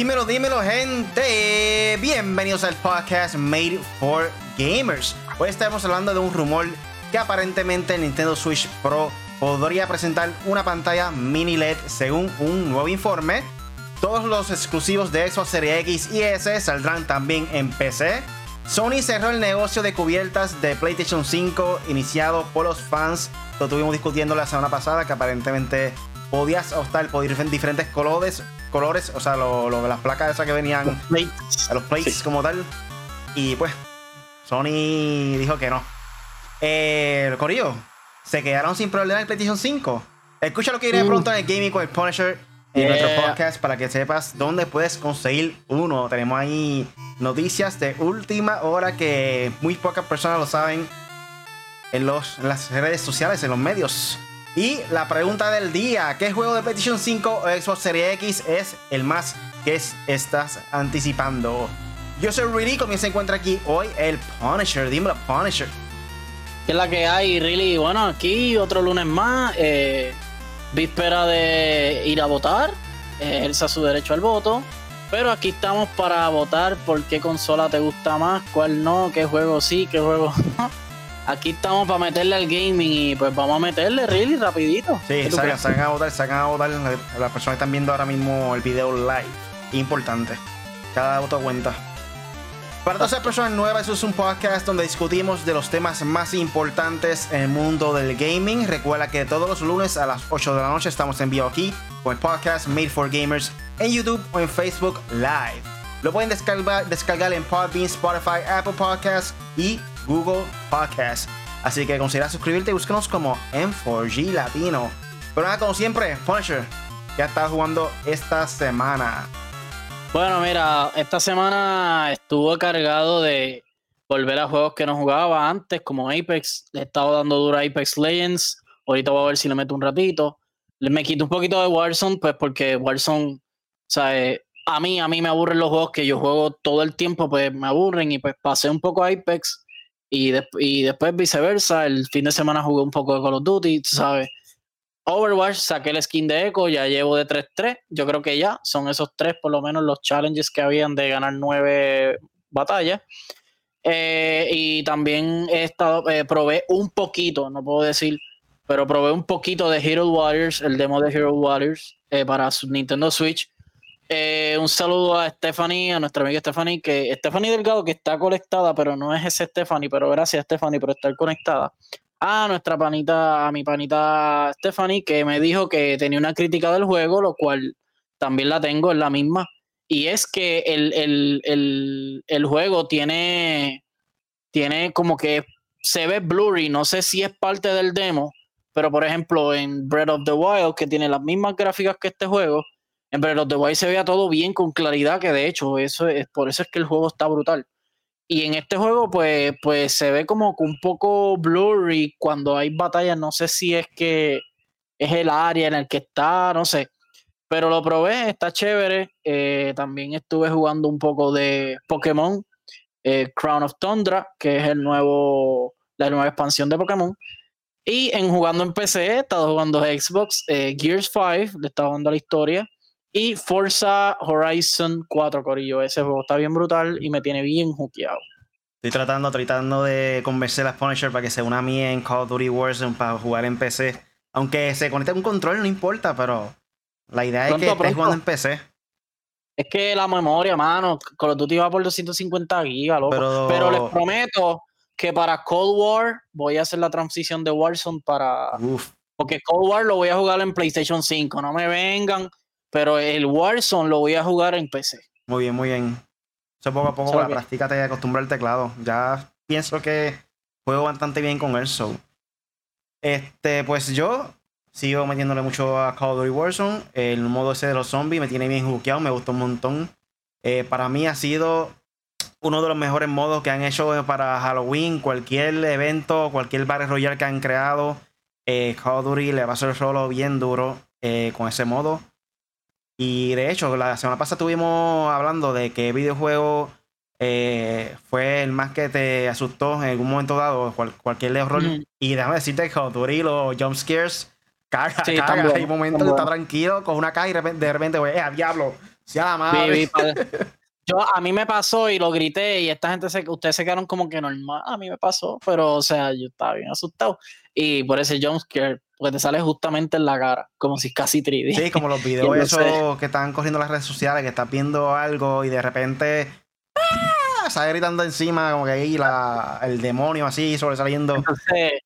Dímelo, dímelo, gente. Bienvenidos al podcast Made for Gamers. Hoy estamos hablando de un rumor que aparentemente el Nintendo Switch Pro podría presentar una pantalla mini LED según un nuevo informe. Todos los exclusivos de Xbox Series X y S saldrán también en PC. Sony cerró el negocio de cubiertas de PlayStation 5 iniciado por los fans. Lo estuvimos discutiendo la semana pasada que aparentemente podías optar por diferentes colores, colores, o sea, las placas esas que venían los plates, los plates como tal. Y pues, Sony dijo que no. Eh, Corillo, se quedaron sin problema en PlayStation 5. Escucha lo que iré pronto en el Gaming con el Punisher en nuestro podcast para que sepas dónde puedes conseguir uno. Tenemos ahí noticias de última hora que muy pocas personas lo saben en, los, en las redes sociales, en los medios. Y la pregunta del día, ¿qué juego de PlayStation 5 o Xbox Series X es el más que estás anticipando? Yo soy Really, comienza se encuentra aquí hoy el Punisher, dímelo Punisher. ¿Qué es la que hay, Really? Bueno, aquí otro lunes más, eh, víspera de ir a votar, eh, ejerza su derecho al voto, pero aquí estamos para votar por qué consola te gusta más, cuál no, qué juego sí, qué juego no aquí estamos para meterle al gaming y pues vamos a meterle really rapidito. Sí, salgan, a votar, salgan a votar. Las personas que están viendo ahora mismo el video live. Importante. Cada voto cuenta. Para todas las personas nuevas, eso es un podcast donde discutimos de los temas más importantes en el mundo del gaming. Recuerda que todos los lunes a las 8 de la noche estamos en vivo aquí con el podcast Made for Gamers en YouTube o en Facebook Live. Lo pueden descargar, descargar en Podbean, Spotify, Apple Podcasts y Google Podcast. Así que considera suscribirte y búscanos como M4G Latino. Pero nada, como siempre, Punisher, ya está jugando esta semana. Bueno, mira, esta semana estuvo cargado de volver a juegos que no jugaba antes, como Apex. Le he estado dando duro a Apex Legends. Ahorita voy a ver si le meto un ratito. Me quito un poquito de Warzone, pues porque Warzone, sea, eh, a mí, a mí me aburren los juegos que yo juego todo el tiempo, pues me aburren y pues pasé un poco a Apex y, y después viceversa, el fin de semana jugué un poco de Call of Duty, ¿sabes? Overwatch, saqué el skin de Echo, ya llevo de 3-3. Yo creo que ya son esos tres, por lo menos, los challenges que habían de ganar nueve batallas. Eh, y también he estado, eh, probé un poquito, no puedo decir, pero probé un poquito de Hero Warriors, el demo de Hero Warriors eh, para su Nintendo Switch. Eh, un saludo a Stephanie, a nuestra amiga Stephanie, que Stephanie Delgado, que está conectada, pero no es ese Stephanie, pero gracias Stephanie por estar conectada. A nuestra panita, a mi panita Stephanie, que me dijo que tenía una crítica del juego, lo cual también la tengo, es la misma. Y es que el, juego tiene, tiene como que se ve blurry, no sé si es parte del demo, pero por ejemplo en Breath of the Wild, que tiene las mismas gráficas que este juego, en Breath of the Wild se veía todo bien con claridad, que de hecho, eso es por eso es que el juego está brutal. Y en este juego, pues, pues se ve como un poco blurry cuando hay batallas. No sé si es que es el área en el que está, no sé. Pero lo probé, está chévere. Eh, también estuve jugando un poco de Pokémon eh, Crown of Tundra, que es el nuevo, la nueva expansión de Pokémon. Y en jugando en PC, he estado jugando Xbox, eh, Gears 5, le estaba dando la historia. Y Forza Horizon 4, Corillo. Ese juego está bien brutal y me tiene bien hookeado. Estoy tratando, tratando de convencer a Punisher para que se una a mí en Call of Duty Warzone para jugar en PC. Aunque se conecte un control, no importa, pero la idea es que estés jugando en PC. Es que la memoria, mano, Call of Duty va por 250 gigas, loco. Pero... pero les prometo que para Cold War voy a hacer la transición de Warzone para. Uf. Porque Cold War lo voy a jugar en PlayStation 5. No me vengan pero el Warzone lo voy a jugar en PC. Muy bien, muy bien. Eso poco a poco la práctica te acostumbra al teclado. Ya pienso que juego bastante bien con el show. Este, pues yo sigo metiéndole mucho a Call of Duty Warzone. El modo ese de los zombies me tiene bien jukeado, me gustó un montón. Eh, para mí ha sido uno de los mejores modos que han hecho para Halloween. Cualquier evento, cualquier Battle Royale que han creado, eh, Call of Duty le va a hacer solo bien duro eh, con ese modo. Y de hecho, la semana pasada estuvimos hablando de qué videojuego eh, fue el más que te asustó en algún momento dado, cualquier error. Y déjame decirte que tú los jump scares, caga, sí, caga. Hay momentos que está tranquilo con una caja y de repente, güey, eh, diablo! Ya, madre. Yo, a mí me pasó y lo grité y esta gente, se, ustedes se quedaron como que normal, a mí me pasó, pero o sea, yo estaba bien asustado. Y por ese jumpscare, porque te sale justamente en la cara, como si casi 3D. Sí, como los videos esos que están corriendo en las redes sociales, que estás viendo algo y de repente ¡ah! sale gritando encima, como que ahí la, el demonio así sobresaliendo. Entonces,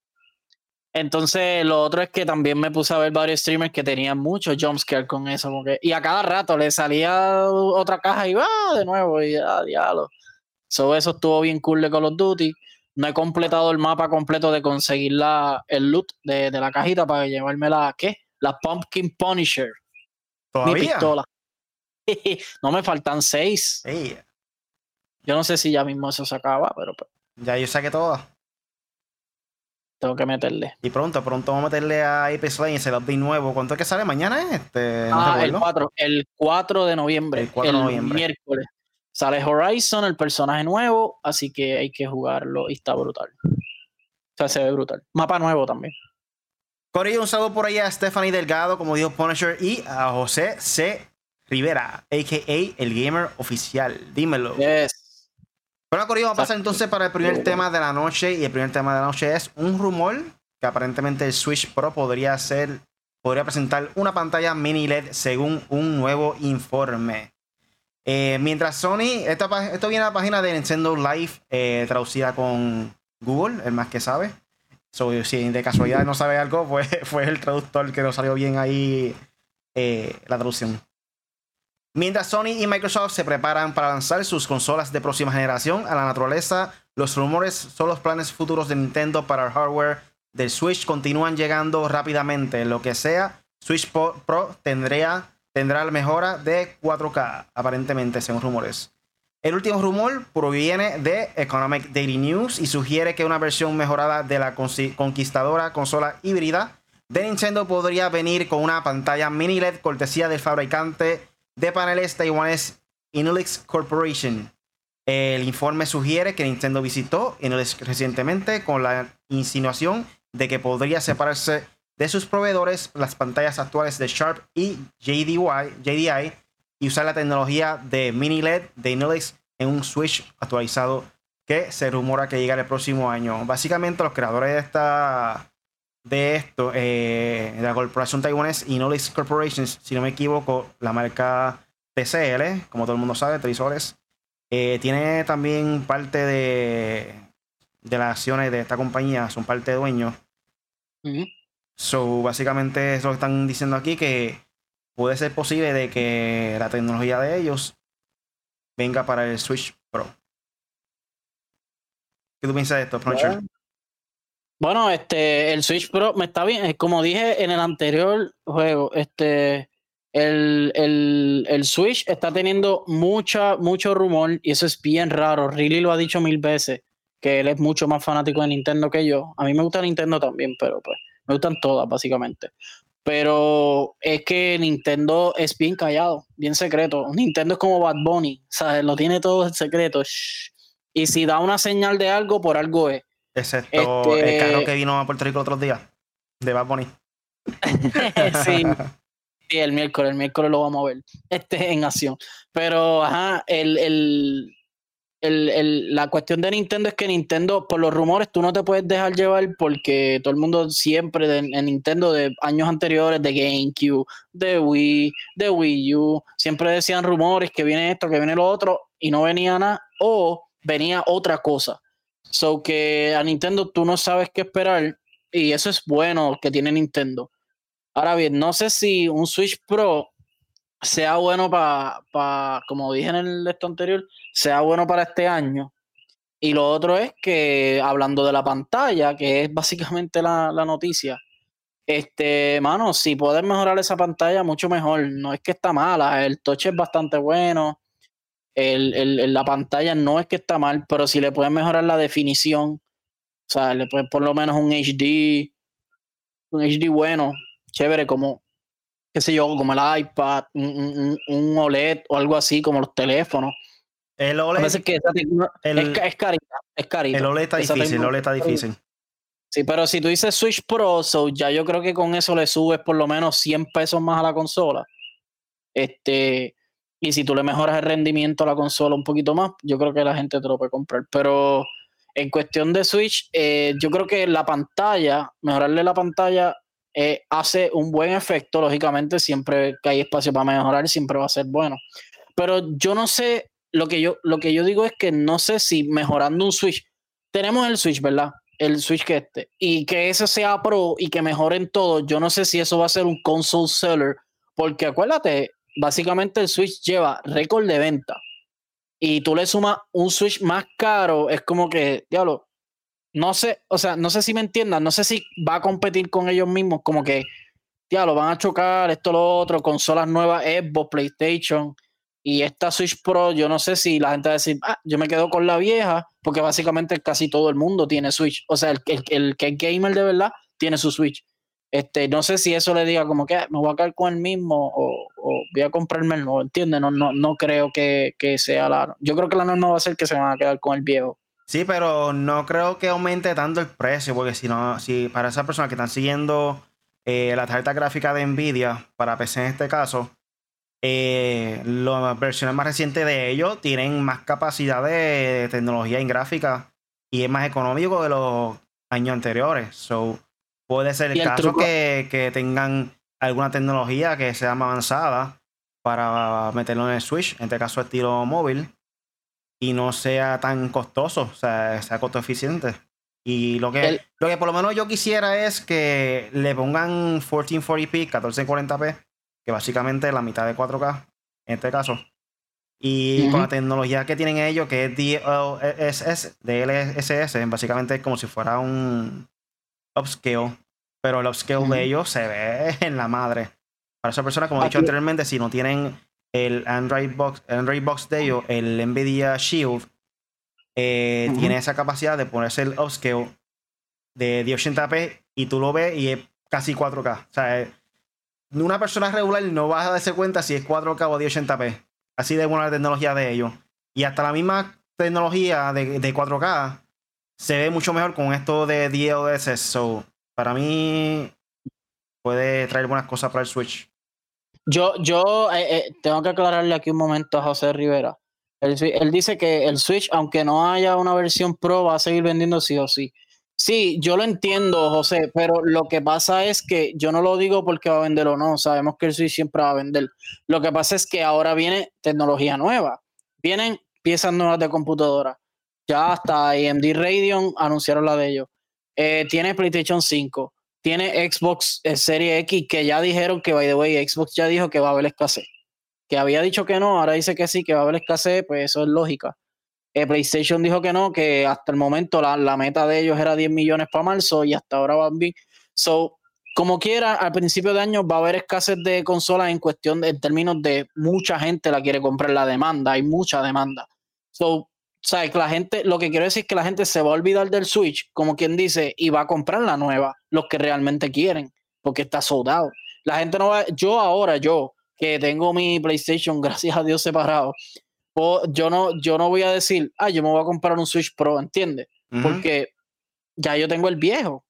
entonces, lo otro es que también me puse a ver varios streamers que tenían mucho jumpscare con eso. y a cada rato le salía otra caja y va de nuevo y ya, diablo. eso estuvo bien cool de Call of Duty. No he completado el mapa completo de conseguir la, el loot de, la cajita para llevarme la, ¿qué? La Pumpkin Punisher. ¿Todavía? Mi pistola. no me faltan seis. Yo no sé si ya mismo eso se acaba, pero... Pues. Ya yo saqué todas. Tengo que meterle. Y pronto, pronto vamos a meterle a Apex Legends el update nuevo. ¿Cuánto es que sale mañana? Este, ah, el 4, el 4 de noviembre. El 4 de noviembre. Miércoles. Sale Horizon, el personaje nuevo, así que hay que jugarlo y está brutal. O sea, se ve brutal. Mapa nuevo también. Corillo, un saludo por ahí a Stephanie Delgado, como dijo Punisher, y a José C. Rivera, a.k.a. el gamer oficial. Dímelo. Yes. Bueno, Corillo, vamos a pasar entonces para el primer tema de la noche. Y el primer tema de la noche es un rumor que aparentemente el Switch Pro podría ser, podría presentar una pantalla mini LED según un nuevo informe. Eh, mientras Sony, esto viene a la página de Nintendo Live eh, traducida con Google, el más que sabe. si de casualidad no sabe algo, pues fue el traductor que nos salió bien ahí eh, la traducción. Mientras Sony y Microsoft se preparan para lanzar sus consolas de próxima generación a la naturaleza, los rumores sobre los planes futuros de Nintendo para el hardware del Switch continúan llegando rápidamente. Lo que sea, Switch Pro tendría, tendrá la mejora de 4K, aparentemente, según rumores. El último rumor proviene de Economic Daily News y sugiere que una versión mejorada de la conquistadora consola híbrida de Nintendo podría venir con una pantalla mini LED cortesía del fabricante de paneles taiwanés Inulix Corporation. El informe sugiere que Nintendo visitó Inulix recientemente con la insinuación de que podría separarse de sus proveedores las pantallas actuales de Sharp y JDI y usar la tecnología de mini LED de Inulix en un Switch actualizado que se rumora que llegará el próximo año. Básicamente los creadores de esta de esto, eh, la corporación taiwanés Inolix Corporation, si no me equivoco, la marca TCL, como todo el mundo sabe, televisores, eh, tiene también parte de, de las acciones de esta compañía, son parte de dueños. So, básicamente es lo que están diciendo aquí, que puede ser posible de que la tecnología de ellos venga para el Switch Pro. ¿Qué tú piensas de esto, Puncher? Bueno, este, el Switch Pro me está bien. Como dije en el anterior juego, este, el, el, Switch está teniendo mucha, mucho rumor y eso es bien raro. Riley lo ha dicho mil veces, que él es mucho más fanático de Nintendo que yo. A mí me gusta Nintendo también, pero pues me gustan todas, básicamente. Pero es que Nintendo es bien callado, bien secreto. Nintendo es como Bad Bunny, ¿sabes? Lo tiene todo en secreto. Y si da una señal de algo, por algo es. Excepto el este carro que vino a Puerto Rico otros días, de Bad Bunny. sí. el miércoles, el miércoles lo vamos a ver este, en acción. Pero, ajá, el, el, el, la cuestión de Nintendo es que Nintendo, por los rumores, tú no te puedes dejar llevar porque todo el mundo siempre de, en Nintendo de años anteriores, de GameCube, de Wii, de Wii U, siempre decían rumores que viene esto, que viene lo otro, y no venía nada, o venía otra cosa. So que a Nintendo tú no sabes qué esperar y eso es bueno que tiene Nintendo. Ahora bien, no sé si un Switch Pro sea bueno para, como dije en el esto anterior, sea bueno para este año. Y lo otro es que, hablando de la pantalla, que es básicamente la, la noticia, este, mano, si puedes mejorar esa pantalla, mucho mejor. No es que está mala, el touch es bastante bueno el, la pantalla no es que está mal, pero si le pueden mejorar la definición, o sea, le pueden por lo menos un HD, un HD bueno, chévere, como, qué sé yo, como el iPad, un, un, OLED o algo así, como los teléfonos. El OLED. es, es, carita, es carita. El OLED está difícil, el OLED está difícil. Sí, pero si tú dices Switch Pro, ya yo creo que con eso le subes por lo menos 100 pesos más a la consola. Este, Y si tú le mejoras el rendimiento a la consola un poquito más, yo creo que la gente te lo puede comprar. Pero en cuestión de Switch, eh, yo creo que la pantalla, mejorarle la pantalla eh, hace un buen efecto. Lógicamente, siempre que hay espacio para mejorar, siempre va a ser bueno. Pero yo no sé, lo que yo, lo que yo digo es que no sé si mejorando un Switch, tenemos el Switch, ¿verdad? El Switch que este, y que ese sea pro y que mejoren todo, yo no sé si eso va a ser un console seller, porque acuérdate, básicamente el Switch lleva récord de venta y tú le sumas un Switch más caro, es como que, diablo, no sé, o sea, no sé si me entiendan, no sé si va a competir con ellos mismos, como que, diablo, van a chocar esto, lo otro, consolas nuevas, Xbox, PlayStation, y esta Switch Pro, yo no sé si la gente va a decir, ah, yo me quedo con la vieja, porque básicamente casi todo el mundo tiene Switch, o sea, el, el, el que es gamer de verdad tiene su Switch. Este, no sé si eso le diga como que ah, me voy a quedar con el mismo o, voy a comprarme el nuevo, ¿entiendes? No, no, no creo que, sea la... Yo creo que la norma va a ser que se van a quedar con el viejo. Sí, pero no creo que aumente tanto el precio, porque si no, si para esas personas que están siguiendo eh, la tarjeta gráfica de Nvidia, para PC en este caso, eh, las versiones más recientes de ellos tienen más capacidad de tecnología en gráfica y es más económico que los años anteriores. So, Puede ser el, caso que, tengan alguna tecnología que sea más avanzada para meterlo en el Switch, en este caso estilo móvil, y no sea tan costoso, o sea, sea costo eficiente. Y lo que, lo que por lo menos yo quisiera es que le pongan 1440p, 1440p, que básicamente es la mitad de 4K en este caso. Y con la tecnología que tienen ellos, que es DLSS, DLSS, básicamente es como si fuera un, upscale, pero el upscale de ellos se ve en la madre. Para esa persona, como he dicho anteriormente, si no tienen el Android Box, Android Box de ellos, el Nvidia Shield, eh, tiene esa capacidad de ponerse el upscale de 1080p y tú lo ves y es casi 4K. O sea, eh, una persona regular no va a darse cuenta si es 4K o 1080p. Así de buena la tecnología de ellos. Y hasta la misma tecnología de, de 4K se ve mucho mejor con esto de DLSS. So, para mí puede traer buenas cosas para el Switch. Yo, yo eh, eh, tengo que aclararle aquí un momento a José Rivera. Él, dice que el Switch, aunque no haya una versión Pro, va a seguir vendiendo sí o sí. Sí, yo lo entiendo, José, pero lo que pasa es que yo no lo digo porque va a vender o no. Sabemos que el Switch siempre va a vender. Lo que pasa es que ahora viene tecnología nueva. Vienen piezas nuevas de computadora ya hasta AMD Radeon anunciaron la de ellos. Eh, tiene PlayStation 5. Tiene Xbox eh, Serie X, que ya dijeron que, by the way, Xbox ya dijo que va a haber escasez. Que había dicho que no, ahora dice que sí, que va a haber escasez, pues eso es lógica. Eh, PlayStation dijo que no, que hasta el momento la, la, meta de ellos era 10 millones para marzo y hasta ahora van bien. So, como quiera, al principio de año va a haber escasez de consolas en cuestión de, en términos de mucha gente la quiere comprar, la demanda, hay mucha demanda. So, sea, que la gente, lo que quiero decir es que la gente se va a olvidar del Switch, como quien dice, y va a comprar la nueva, los que realmente quieren, porque está soldado. La gente no va, yo ahora, yo, que tengo mi PlayStation, gracias a Dios separado, yo no, yo no voy a decir, ah, yo me voy a comprar un Switch Pro, ¿entiendes? Porque ya yo tengo el viejo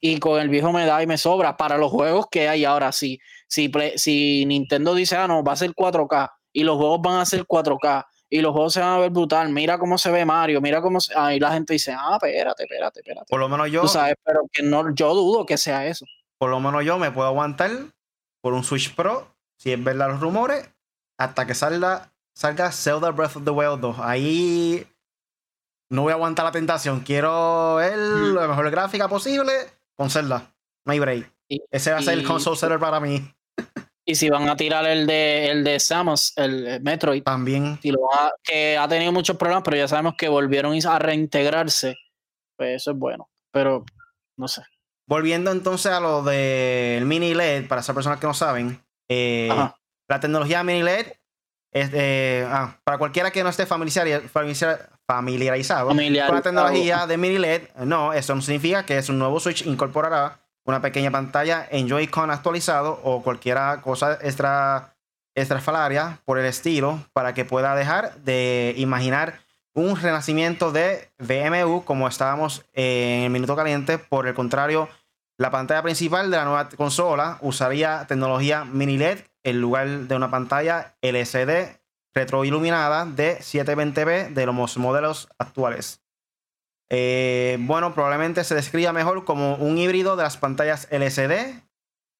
y con el viejo me da y me sobra para los juegos que hay ahora. Si, si, si Nintendo dice, ah, no, va a ser 4K y los juegos van a ser 4K y los juegos se van a ver brutal. Mira cómo se ve Mario, mira cómo se... Ahí la gente dice, ah, espérate, espérate, espérate. Por lo menos yo... Tú sabes, pero que no, yo dudo que sea eso. Por lo menos yo me puedo aguantar por un Switch Pro, si es verdad los rumores, hasta que salga, salga Zelda Breath of the Wild 2. Ahí no voy a aguantar la tentación. Quiero ver mm. la mejor gráfica posible con Zelda. No hay break. Ese va a ser el console seller para mí. Y si van a tirar el de, el de Samus, el Metroid. También. que ha tenido muchos problemas, pero ya sabemos que volvieron a reintegrarse. Pues eso es bueno. Pero no sé. Volviendo entonces a lo del mini LED, para esas personas que no saben, eh, la tecnología mini LED es ah, para cualquiera que no esté familiarizado, familiarizado con la tecnología de mini LED, no, eso no significa que es un nuevo Switch incorporará una pequeña pantalla en Joy-Con actualizado o cualquier cosa extra estrafalaria por el estilo para que pueda dejar de imaginar un renacimiento de VMU como estábamos en el minuto caliente. Por el contrario, la pantalla principal de la nueva consola usaría tecnología mini LED en lugar de una pantalla LCD retroiluminada de 720p de los modelos actuales. Eh, bueno, probablemente se describa mejor como un híbrido de las pantallas LCD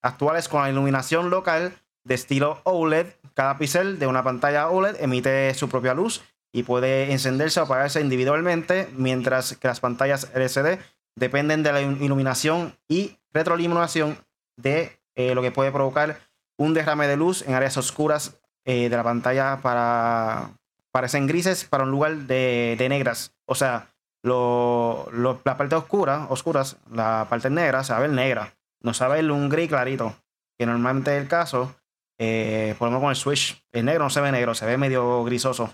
actuales con la iluminación local de estilo OLED. Cada píxel de una pantalla OLED emite su propia luz y puede encenderse o apagarse individualmente, mientras que las pantallas LCD dependen de la iluminación y retroiluminación de eh, lo que puede provocar un derrame de luz en áreas oscuras eh, de la pantalla para parecen grises para un lugar de, negras. O sea, lo, la parte oscura, oscuras, la parte negra se va a ver negra. No se va a ver un gris clarito, que normalmente es el caso. Eh, por ejemplo, con el Switch, el negro no se ve negro, se ve medio grisoso.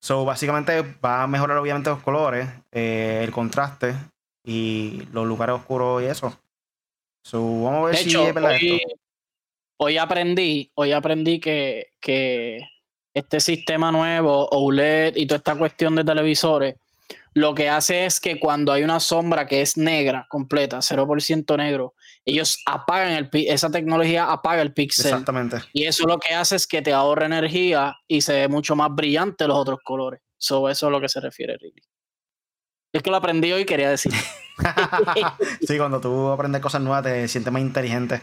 So, básicamente va a mejorar obviamente los colores, eh, el contraste y los lugares oscuros y eso. So, vamos a ver si es verdad hoy, Hoy aprendí, hoy aprendí que, que este sistema nuevo, OLED y toda esta cuestión de televisores, lo que hace es que cuando hay una sombra que es negra, completa, 0% negro, ellos apagan el esa tecnología apaga el píxel. Exactamente. Y eso lo que hace es que te ahorra energía y se ve mucho más brillante los otros colores. eso es a lo que se refiere Ricky. Es que lo aprendí hoy y quería decir. sí, cuando tú aprendes cosas nuevas te sientes más inteligente.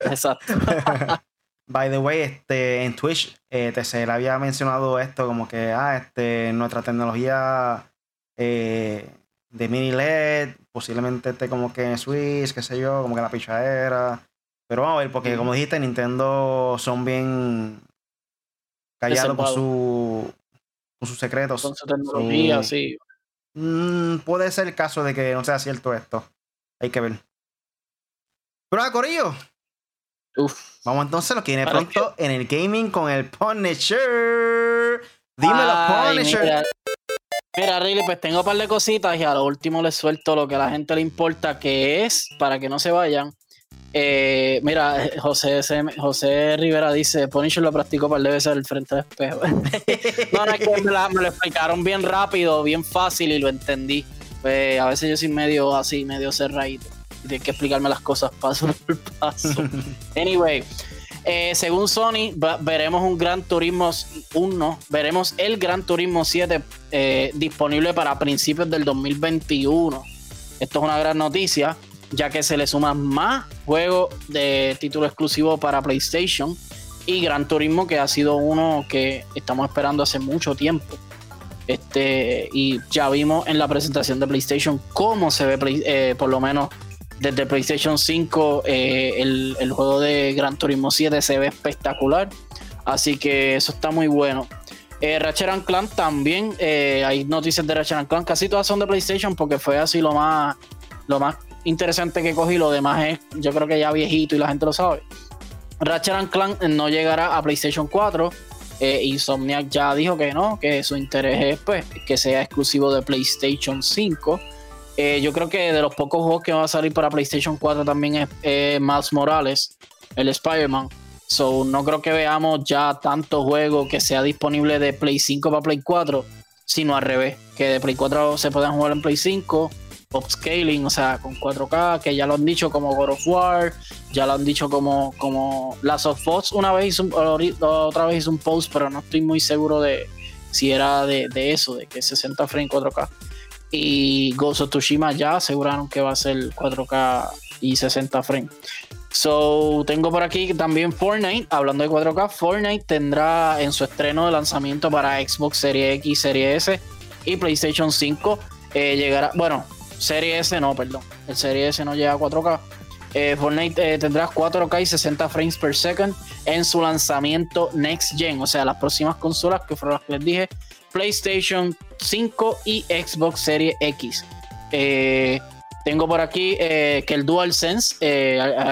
Exacto. By the way, este, en Twitch eh, te se le había mencionado esto como que ah, este, nuestra tecnología eh, de mini LED, posiblemente esté como que en Switch, qué sé yo, como que la pichadera. Pero vamos a ver, porque como dijiste, Nintendo son bien callados con, su, con sus secretos. Con su tecnología, sí. Mm, puede ser el caso de que no sea cierto esto. Hay que ver. Pero a Corillo. Uf. Vamos entonces lo que viene pronto en el gaming con el Punisher. Dímelo, Punisher. Mira, Riley, pues tengo un par de cositas y a lo último les suelto lo que a la gente le importa, que es, para que no se vayan. Eh, mira, José, José Rivera dice, Punisher lo practicó para debe ser el frente del espejo. no, no, es que me, lo explicaron bien rápido, bien fácil y lo entendí. Pues, a veces yo soy medio así, medio cerradito. Tienes que explicarme las cosas paso por paso. anyway, eh, según Sony, veremos un Gran Turismo 1, veremos el Gran Turismo 7 eh, disponible para principios del 2021. Esto es una gran noticia, ya que se le suman más juegos de título exclusivo para PlayStation y Gran Turismo, que ha sido uno que estamos esperando hace mucho tiempo. Este, y ya vimos en la presentación de PlayStation cómo se ve, eh, por lo menos desde PlayStation 5 eh, el, juego de Gran Turismo 7 se ve espectacular. Así que eso está muy bueno. Eh, Ratchet Clank también. Eh, hay noticias de Ratchet Clank. Casi todas son de PlayStation porque fue así lo más, lo más interesante que cogí. Lo demás es, yo creo que ya viejito y la gente lo sabe. Ratchet Clank no llegará a PlayStation 4. Eh, Insomniac ya dijo que no, que su interés es pues, que sea exclusivo de PlayStation 5. Eh, yo creo que de los pocos juegos que va a salir para PlayStation 4 también es eh, Miles Morales, el Spider-Man. So, no creo que veamos ya tanto juego que sea disponible de Play 5 para Play 4, sino al revés, que de Play 4 se puedan jugar en Play 5, upscaling, o sea, con 4K, que ya lo han dicho como God of War, ya lo han dicho como, como Last of Us, una vez hizo otra vez hizo un post, pero no estoy muy seguro de si era de, de eso, de que 60 frames 4K. Y Ghost of Tsushima ya aseguraron que va a ser 4K y 60 frames. So, tengo por aquí también Fortnite. Hablando de 4K, Fortnite tendrá en su estreno de lanzamiento para Xbox Series X, Series S y PlayStation 5. Eh, llegará, bueno, Series S no, perdón. El Series S no llega a 4K. Eh, Fortnite eh, tendrá 4K y 60 frames per second en su lanzamiento Next Gen, o sea, las próximas consolas que fueron las que les dije PlayStation 5 y Xbox Series X. Eh, tengo por aquí eh, que el DualSense,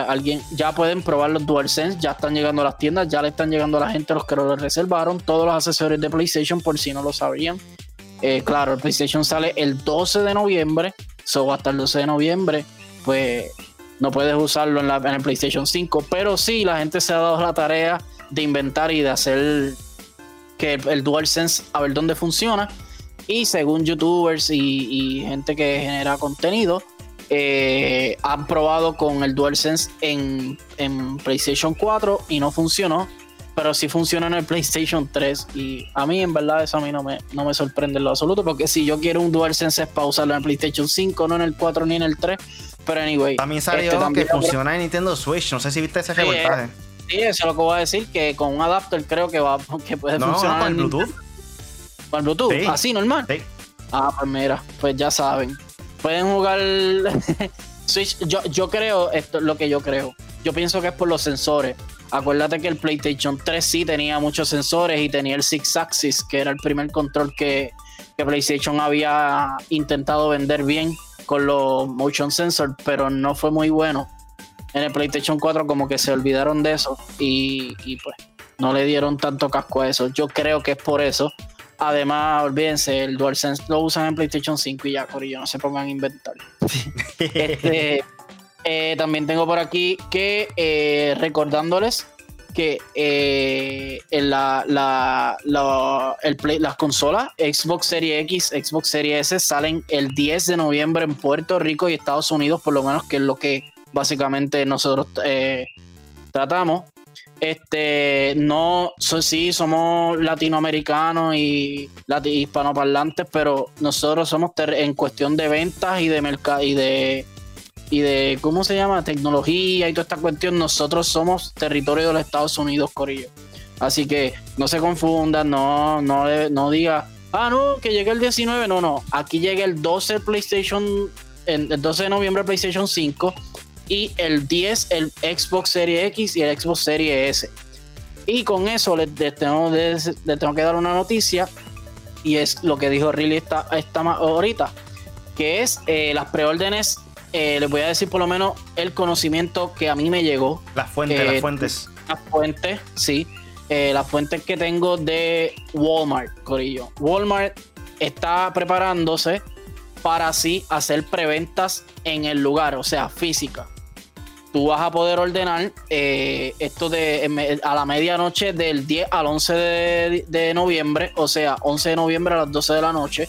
alguien ya pueden probar los DualSense, ya están llegando a las tiendas, ya le están llegando a la gente los que lo reservaron, todos los accesorios de PlayStation por si no lo sabían. claro, el PlayStation sale el 12 de noviembre, so hasta el 12 de noviembre, pues no puedes usarlo en, la, en el PlayStation 5, pero sí, la gente se ha dado la tarea de inventar y de hacer que el DualSense a ver dónde funciona. Y según youtubers y, gente que genera contenido, eh, han probado con el DualSense en, en PlayStation 4 y no funcionó. pero sí funciona en el PlayStation 3 y a mí en verdad eso a mí no me, no me sorprende en lo absoluto porque si yo quiero un DualSense es para usarlo en el PlayStation 5, no en el 4 ni en el 3, pero anyway. También salió este que funciona en Nintendo Switch, no sé si viste ese reportaje. Sí, eso es lo que voy a decir, que con un adapter creo que va que puede funcionar. con el Bluetooth. Con el Bluetooth, así normal. Sí. Ah, pues mira, pues ya saben. Pueden jugar Switch. Yo, yo creo, esto es lo que yo creo. Yo pienso que es por los sensores Acuérdate que el PlayStation 3 sí tenía muchos sensores y tenía el Six Axis, que era el primer control que, PlayStation había intentado vender bien con los motion sensors, pero no fue muy bueno. En el PlayStation 4 como que se olvidaron de eso y, pues no le dieron tanto casco a eso. Yo creo que es por eso. Además, olvídense, el DualSense lo usan en PlayStation 5 y ya, Corillo, no se pongan a inventar. este, eh, también tengo por aquí que eh, recordándoles que eh, en la, las consolas Xbox Series X, Xbox Series S salen el 10 de noviembre en Puerto Rico y Estados Unidos, por lo menos que es lo que básicamente nosotros tratamos. Este, no, sí, somos latinoamericanos y hispanoparlantes, pero nosotros somos en cuestión de ventas y de mercado y de y de, ¿cómo se llama? Tecnología y toda esta cuestión, nosotros somos territorio de los Estados Unidos, Corillo. Así que no se confundan, no, no, no diga, ah, no, que llegue el 19, no, no, aquí llega el 12 PlayStation, el 12 de noviembre PlayStation 5 y el 10 el Xbox Series X y el Xbox Series S. Y con eso les, tengo, tengo, que dar una noticia y es lo que dijo Riley esta, esta ahorita, que es eh, las preórdenes eh, les voy a decir por lo menos el conocimiento que a mí me llegó. Las fuentes, las eh, fuentes. Las fuentes, sí. Eh, las fuentes que tengo de Walmart, Corillo. Walmart está preparándose para así hacer preventas en el lugar, o sea, física. Tú vas a poder ordenar esto de a la medianoche del 10 al 11 de, de, noviembre, o sea, 11 de noviembre a las 12 de la noche,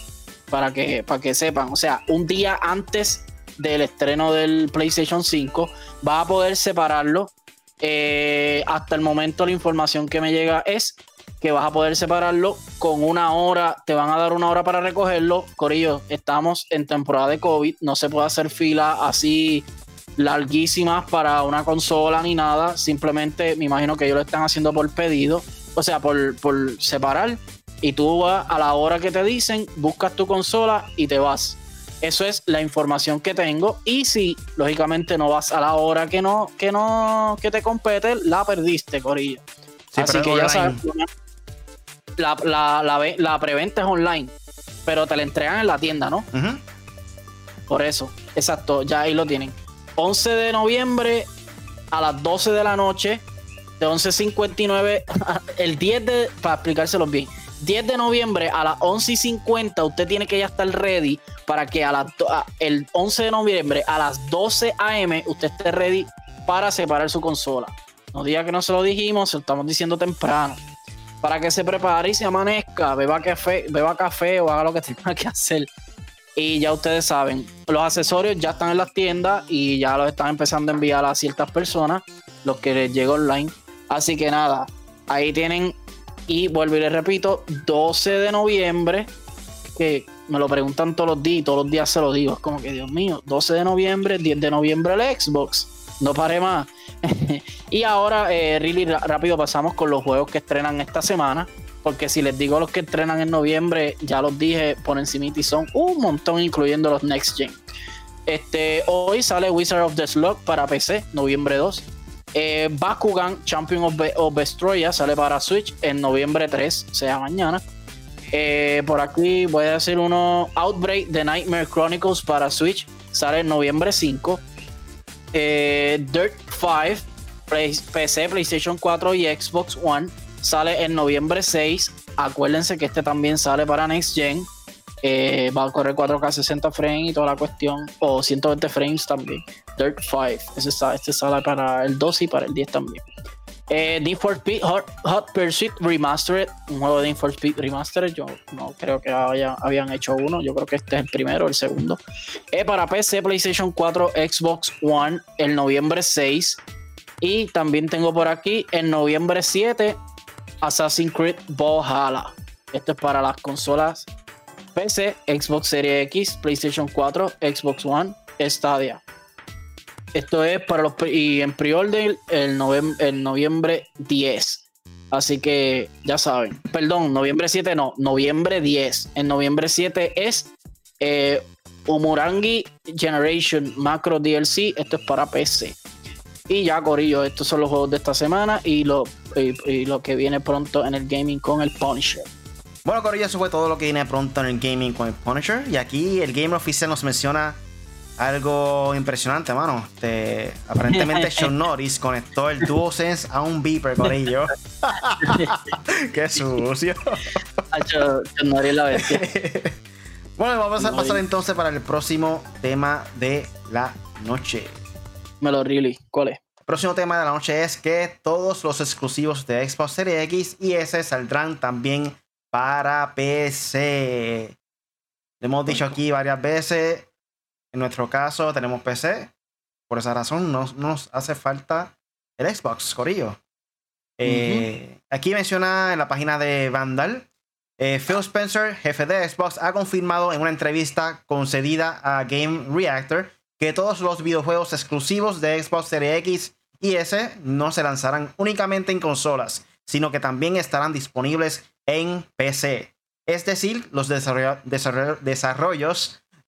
para que, para que sepan, o sea, un día antes del estreno del PlayStation 5, va a poder separarlo. Eh, hasta el momento la información que me llega es que vas a poder separarlo con una hora, te van a dar una hora para recogerlo. Corillo, estamos en temporada de COVID, no se puede hacer fila así larguísimas para una consola ni nada. Simplemente me imagino que ellos lo están haciendo por pedido, o sea, por, por separar. Y tú vas a la hora que te dicen, buscas tu consola y te vas. Eso es la información que tengo. Y si lógicamente no vas a la hora que no, que no, que te compete, la perdiste, Corillo. Así que ya sabes. La, la, preventa es online, pero te la entregan en la tienda, ¿no? Por eso, exacto, ya ahí lo tienen. 11 de noviembre a las 12 de la noche, de 11.59, el 10 de, para explicárselo bien, 10 de noviembre a las 11 y 50 usted tiene que ya estar ready para que a el 11 de noviembre a las 12 a.m. usted esté ready para separar su consola. No diga que no se lo dijimos, se lo estamos diciendo temprano. Para que se prepare y se amanezca, beba café, beba café o haga lo que tenga que hacer. Y ya ustedes saben, los accesorios ya están en las tiendas y ya los están empezando a enviar a ciertas personas, los que les llega online. Así que nada, ahí tienen y vuelvo y les repito, 12 de noviembre, que me lo preguntan todos los días todos los días se lo digo. Es como que, Dios mío, 12 de noviembre, 10 de noviembre el Xbox. No pare más. y ahora, eh, really rápido pasamos con los juegos que estrenan esta semana. Porque si les digo los que estrenan en noviembre, ya los dije por encima y son un montón, incluyendo los Next Gen. Este, hoy sale Wizard of the Slug para PC, noviembre 2. Eh, Bakugan Champion of, of Destroya sale para Switch en noviembre 3, o sea, mañana. Eh, por aquí voy a decir uno: Outbreak The Nightmare Chronicles para Switch sale en noviembre 5. Eh, Dirt 5 PC, PlayStation 4 y Xbox One sale en noviembre 6. Acuérdense que este también sale para Next Gen. Eh, va a correr 4K 60 frames y toda la cuestión, o 120 frames también. Dirt 5, este sale para el 12 y para el 10 también. Eh, Need for Speed Hot, Pursuit Remastered, un juego de Need for Speed Remastered. Yo no creo que habían hecho uno. Yo creo que este es el primero, el segundo. Eh, para PC, PlayStation 4, Xbox One, el noviembre 6. Y también tengo por aquí, el noviembre 7, Assassin's Creed Valhalla. Esto es para las consolas PC, Xbox Series X, PlayStation 4, Xbox One, Stadia. Esto es para los y en pre-order el, noviembre 10. Así que ya saben. Perdón, noviembre 7 no, noviembre 10. En noviembre 7 es eh, Generation Macro DLC. Esto es para PC. Y ya, Corillo, estos son los juegos de esta semana y lo, y, lo que viene pronto en el gaming con el Punisher. Bueno, Corillo, eso fue todo lo que viene pronto en el gaming con el Punisher. Y aquí el Gamer Official nos menciona algo impresionante, mano. Este, aparentemente Sean Norris conectó el DualSense a un beeper con ello. Qué sucio. Sean Norris la bestia. bueno, vamos a pasar entonces para el próximo tema de la noche. Me lo really. ¿Cuál es? El próximo tema de la noche es que todos los exclusivos de Xbox Series X y S saldrán también para PC. Hemos dicho aquí varias veces, en nuestro caso tenemos PC. Por esa razón no nos hace falta el Xbox, Corillo. Eh, aquí menciona en la página de Vandal, eh, Phil Spencer, jefe de Xbox, ha confirmado en una entrevista concedida a Game Reactor que todos los videojuegos exclusivos de Xbox Series X y S no se lanzarán únicamente en consolas, sino que también estarán disponibles en PC. Es decir, los desarrollos,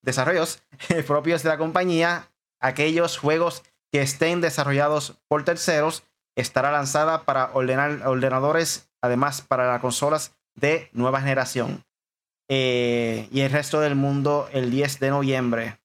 desarrollos propios de la compañía, aquellos juegos que estén desarrollados por terceros, estará lanzada para ordenadores, además para las consolas de nueva generación. Eh, y el resto del mundo el 10 de noviembre.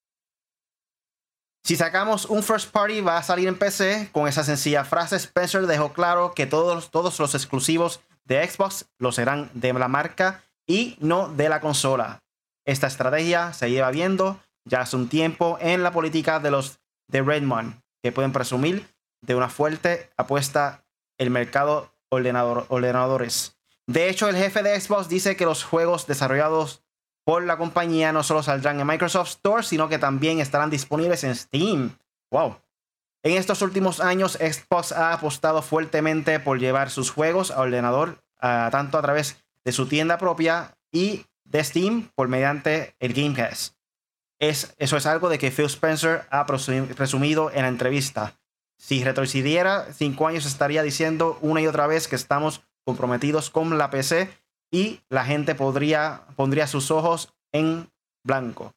Si sacamos un first party va a salir en PC. Con esa sencilla frase, Spencer dejó claro que todos, todos los exclusivos de Xbox lo serán de la marca y no de la consola. Esta estrategia se lleva viendo ya hace un tiempo en la política de los de Redmond, que pueden presumir de una fuerte apuesta el mercado ordenador, ordenadores. De hecho, el jefe de Xbox dice que los juegos desarrollados por la compañía no solo saldrán en Microsoft Store, sino que también estarán disponibles en Steam. ¡Wow! En estos últimos años, Xbox ha apostado fuertemente por llevar sus juegos a ordenador, tanto a través de su tienda propia y de Steam por mediante el Game Pass. Es, eso es algo de que Phil Spencer ha presumido en la entrevista. Si retrocediera cinco años estaría diciendo una y otra vez que estamos comprometidos con la PC y la gente podría, pondría sus ojos en blanco.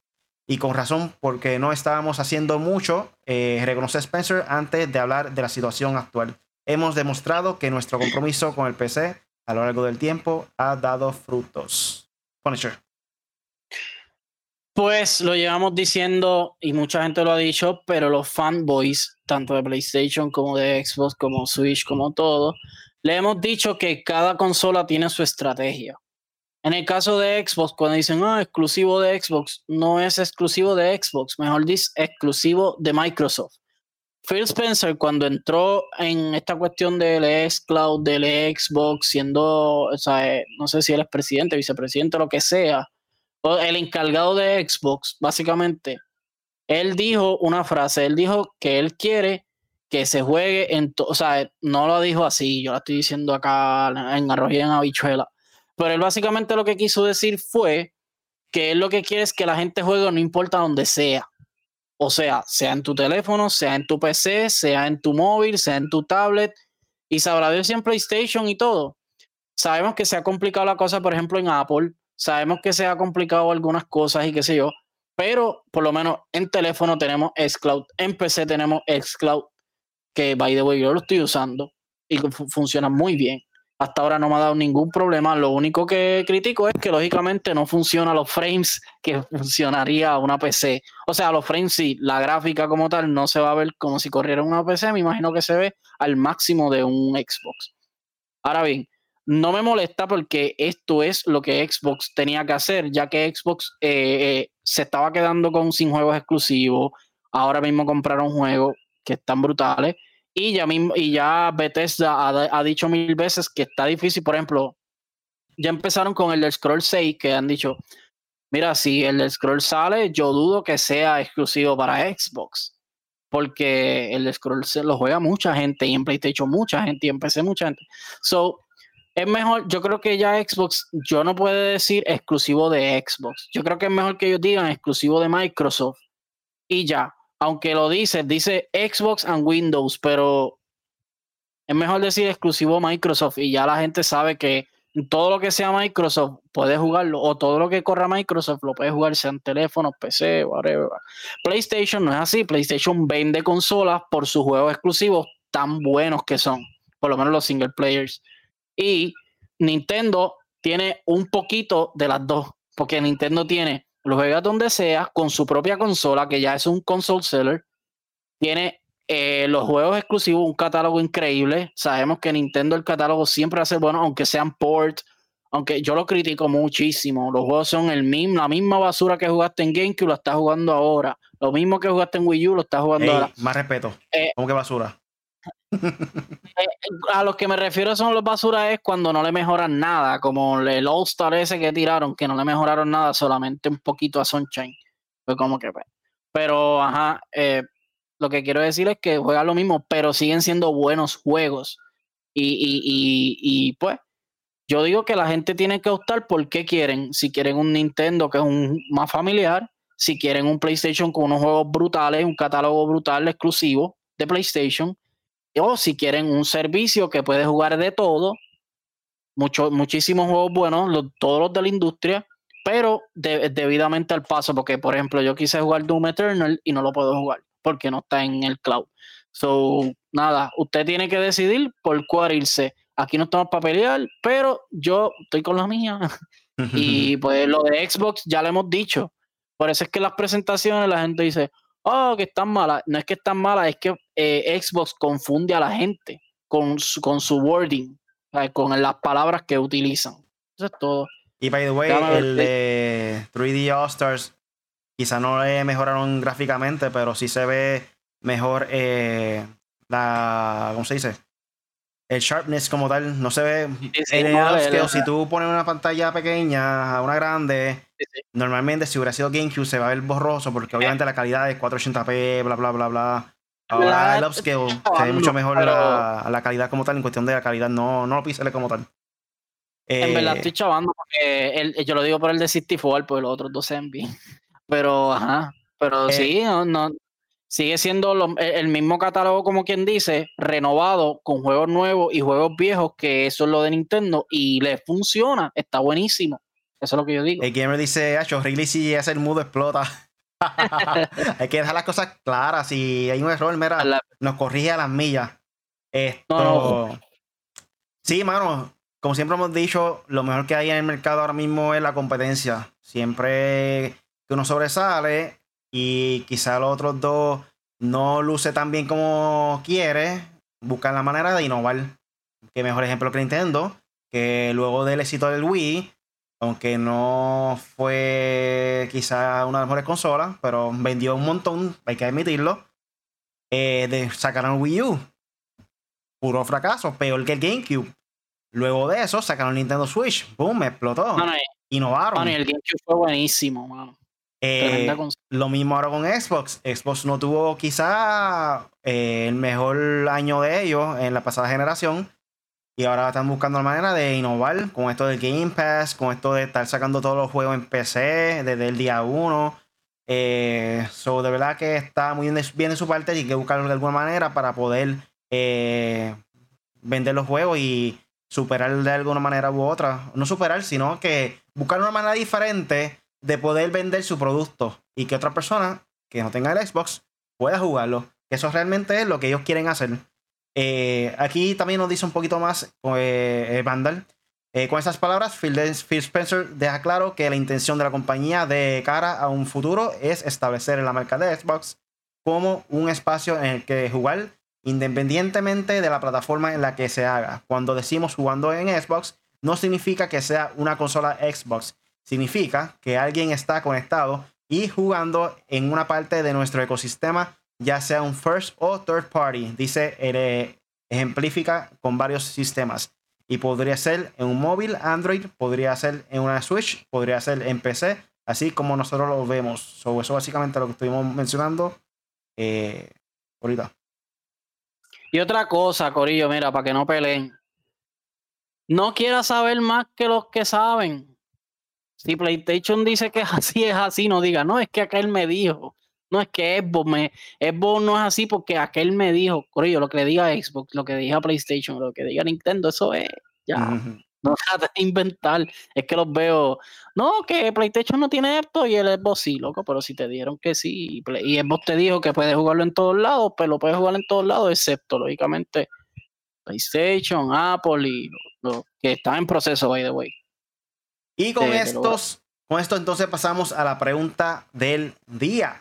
Y con razón, porque no estábamos haciendo mucho, eh, reconoce Spencer antes de hablar de la situación actual. Hemos demostrado que nuestro compromiso con el PC a lo largo del tiempo ha dado frutos. Punisher. Pues lo llevamos diciendo y mucha gente lo ha dicho, pero los fanboys, tanto de PlayStation como de Xbox, como Switch, como todo, le hemos dicho que cada consola tiene su estrategia. En el caso de Xbox, cuando dicen, ah, exclusivo de Xbox, no es exclusivo de Xbox, mejor dice, exclusivo de Microsoft. Phil Spencer, cuando entró en esta cuestión del Xcloud, del Xbox, siendo, o sea, eh, no sé si él es presidente, vicepresidente, lo que sea, el encargado de Xbox, básicamente, él dijo una frase, él dijo que él quiere que se juegue en, o sea, no lo dijo así, yo la estoy diciendo acá en arroz en habichuela, pero él básicamente lo que quiso decir fue que él lo que quiere es que la gente juegue no importa donde sea. O sea, sea en tu teléfono, sea en tu PC, sea en tu móvil, sea en tu tablet, y sabrá Dios si en PlayStation y todo. Sabemos que se ha complicado la cosa, por ejemplo, en Apple, sabemos que se ha complicado algunas cosas y qué sé yo, pero por lo menos en teléfono tenemos Xcloud, en PC tenemos Xcloud, que by the way yo lo estoy usando y funciona muy bien. Hasta ahora no me ha dado ningún problema. Lo único que critico es que lógicamente no funciona los frames que funcionaría una PC. O sea, los frames sí, la gráfica como tal no se va a ver como si corriera una PC. Me imagino que se ve al máximo de un Xbox. Ahora bien, no me molesta porque esto es lo que Xbox tenía que hacer, ya que Xbox eh, eh, se estaba quedando con sin juegos exclusivos. Ahora mismo compraron juegos que están brutales y ya, mismo, y ya Bethesda ha, dicho mil veces que está difícil. Por ejemplo, ya empezaron con el del Scroll 6, que han dicho, mira, si el Scroll sale, yo dudo que sea exclusivo para Xbox. Porque el Scroll se lo juega mucha gente y en PlayStation mucha gente y en mucha gente. So, es mejor, yo creo que ya Xbox, yo no puedo decir exclusivo de Xbox. Yo creo que es mejor que ellos digan exclusivo de Microsoft y ya. Aunque lo dice, dice Xbox and Windows, pero es mejor decir exclusivo Microsoft y ya la gente sabe que todo lo que sea Microsoft puede jugarlo o todo lo que corra Microsoft lo puede jugar sea en teléfonos, PC, whatever. PlayStation no es así. PlayStation vende consolas por sus juegos exclusivos tan buenos que son, por lo menos los single players. Y Nintendo tiene un poquito de las dos, porque Nintendo tiene los juegos donde sea con su propia consola, que ya es un console seller. Tiene eh, los juegos exclusivos, un catálogo increíble. Sabemos que Nintendo el catálogo siempre ser bueno, aunque sean port, aunque yo lo critico muchísimo. Los juegos son el mismo, la misma basura que jugaste en GameCube, lo estás jugando ahora. Lo mismo que jugaste en Wii U, lo estás jugando ahora. Más respeto. Eh, ¿Cómo que basura? Eh, a los que me refiero son los basuras cuando no le mejoran nada, como el All Star ese que tiraron, que no le mejoraron nada, solamente un poquito a Sunshine. Fue como que, pues. pero ajá, eh, lo que quiero decir es que juegan lo mismo, pero siguen siendo buenos juegos. Y, pues, yo digo que la gente tiene que optar por qué quieren. Si quieren un Nintendo que es un más familiar, si quieren un PlayStation con unos juegos brutales, un catálogo brutal exclusivo de PlayStation, o si quieren un servicio que puede jugar de todo, mucho, muchísimos juegos buenos, todos los de la industria, pero debidamente al paso, porque por ejemplo yo quise jugar Doom Eternal y no lo puedo jugar porque no está en el cloud. So, nada, usted tiene que decidir por cuál irse. Aquí no estamos para pelear, pero yo estoy con la mía. y pues lo de Xbox ya lo hemos dicho. Por eso es que las presentaciones la gente dice, oh, que están malas. No es que están malas, es que eh, Xbox confunde a la gente con su, con su wording, con las palabras que utilizan. Eso es todo. Y by the way, el de 3D All Stars Quizá no le mejoraron gráficamente, pero sí se ve mejor eh, la. ¿Cómo se dice? El sharpness como tal. No se ve. en el si tú pones una pantalla pequeña a una grande, normalmente si hubiera sido GameCube se va a ver borroso porque obviamente la calidad es 480p, bla, bla, bla, bla. Ahora el upscale se ve mucho mejor la, calidad como tal en cuestión de la calidad, no, no lo píxeles como tal. en verdad eh, estoy chavando porque yo lo digo por el de 64, porque los otros dos. Pero, ajá, pero eh, sí, no, sigue siendo e, el mismo catálogo, como quien dice, renovado con juegos nuevos y juegos viejos, que eso es lo de Nintendo, y le funciona, está buenísimo. Eso es lo que yo digo. El gamer dice, Acho, Riley si es el mudo explota. hay que dejar las cosas claras. Si hay un error, mira, nos corrige a las millas. Esto. Sí, mano. Como siempre hemos dicho, lo mejor que hay en el mercado ahora mismo es la competencia. Siempre que uno sobresale y quizá los otros dos no luce tan bien como quiere, buscan la manera de innovar. Que mejor ejemplo que Nintendo, que luego del éxito del Wii, aunque no fue quizá una de las mejores consolas, pero vendió un montón, hay que admitirlo, eh, de, sacaron Wii U. Puro fracaso, peor que el GameCube. Luego de eso sacaron Nintendo Switch. Boom, explotó. Innovaron. el GameCube fue buenísimo, mano. Eh, lo mismo ahora con Xbox. Xbox no tuvo quizá eh, el mejor año de ellos en la pasada generación. Y ahora están buscando la manera de innovar con esto del Game Pass, con esto de estar sacando todos los juegos en PC desde el día 1. Eh, so, de verdad que está muy bien de su parte y hay que buscarlo de alguna manera para poder vender los juegos y superar de alguna manera u otra. No superar, sino que buscar una manera diferente de poder vender su producto y que otra persona que no tenga el Xbox pueda jugarlo. Eso realmente es lo que ellos quieren hacer. Eh, aquí también nos dice un poquito más eh, Vandal. Eh, con esas palabras, Phil, Spencer deja claro que la intención de la compañía de cara a un futuro es establecer la marca de Xbox como un espacio en el que jugar independientemente de la plataforma en la que se haga. Cuando decimos jugando en Xbox, no significa que sea una consola Xbox, significa que alguien está conectado y jugando en una parte de nuestro ecosistema, ya sea un first o third party. Dice, eh, ejemplifica con varios sistemas. Y podría ser en un móvil Android, podría ser en una Switch, podría ser en PC, así como nosotros lo vemos. So, eso básicamente lo que estuvimos mencionando eh, ahorita. Y otra cosa, Corillo, mira, para que no peleen. no quiera saber más que los que saben. Si PlayStation dice que así, es así, no diga, no, es que aquel me dijo. No es que Xbox, me, Xbox no es así porque aquel me dijo, Corillo, lo que le diga Xbox, lo que diga PlayStation, lo que diga Nintendo, eso es, ya. No trata de inventar. Es que los veo. No, que PlayStation no tiene esto y el Xbox sí, loco. Pero si te dieron que sí y Xbox te dijo que puedes jugarlo en todos lados, pues lo puedes jugar en todos lados, excepto, lógicamente, PlayStation, Apple y lo, que está en proceso, by the way. Y con estos, con esto entonces pasamos a la pregunta del día.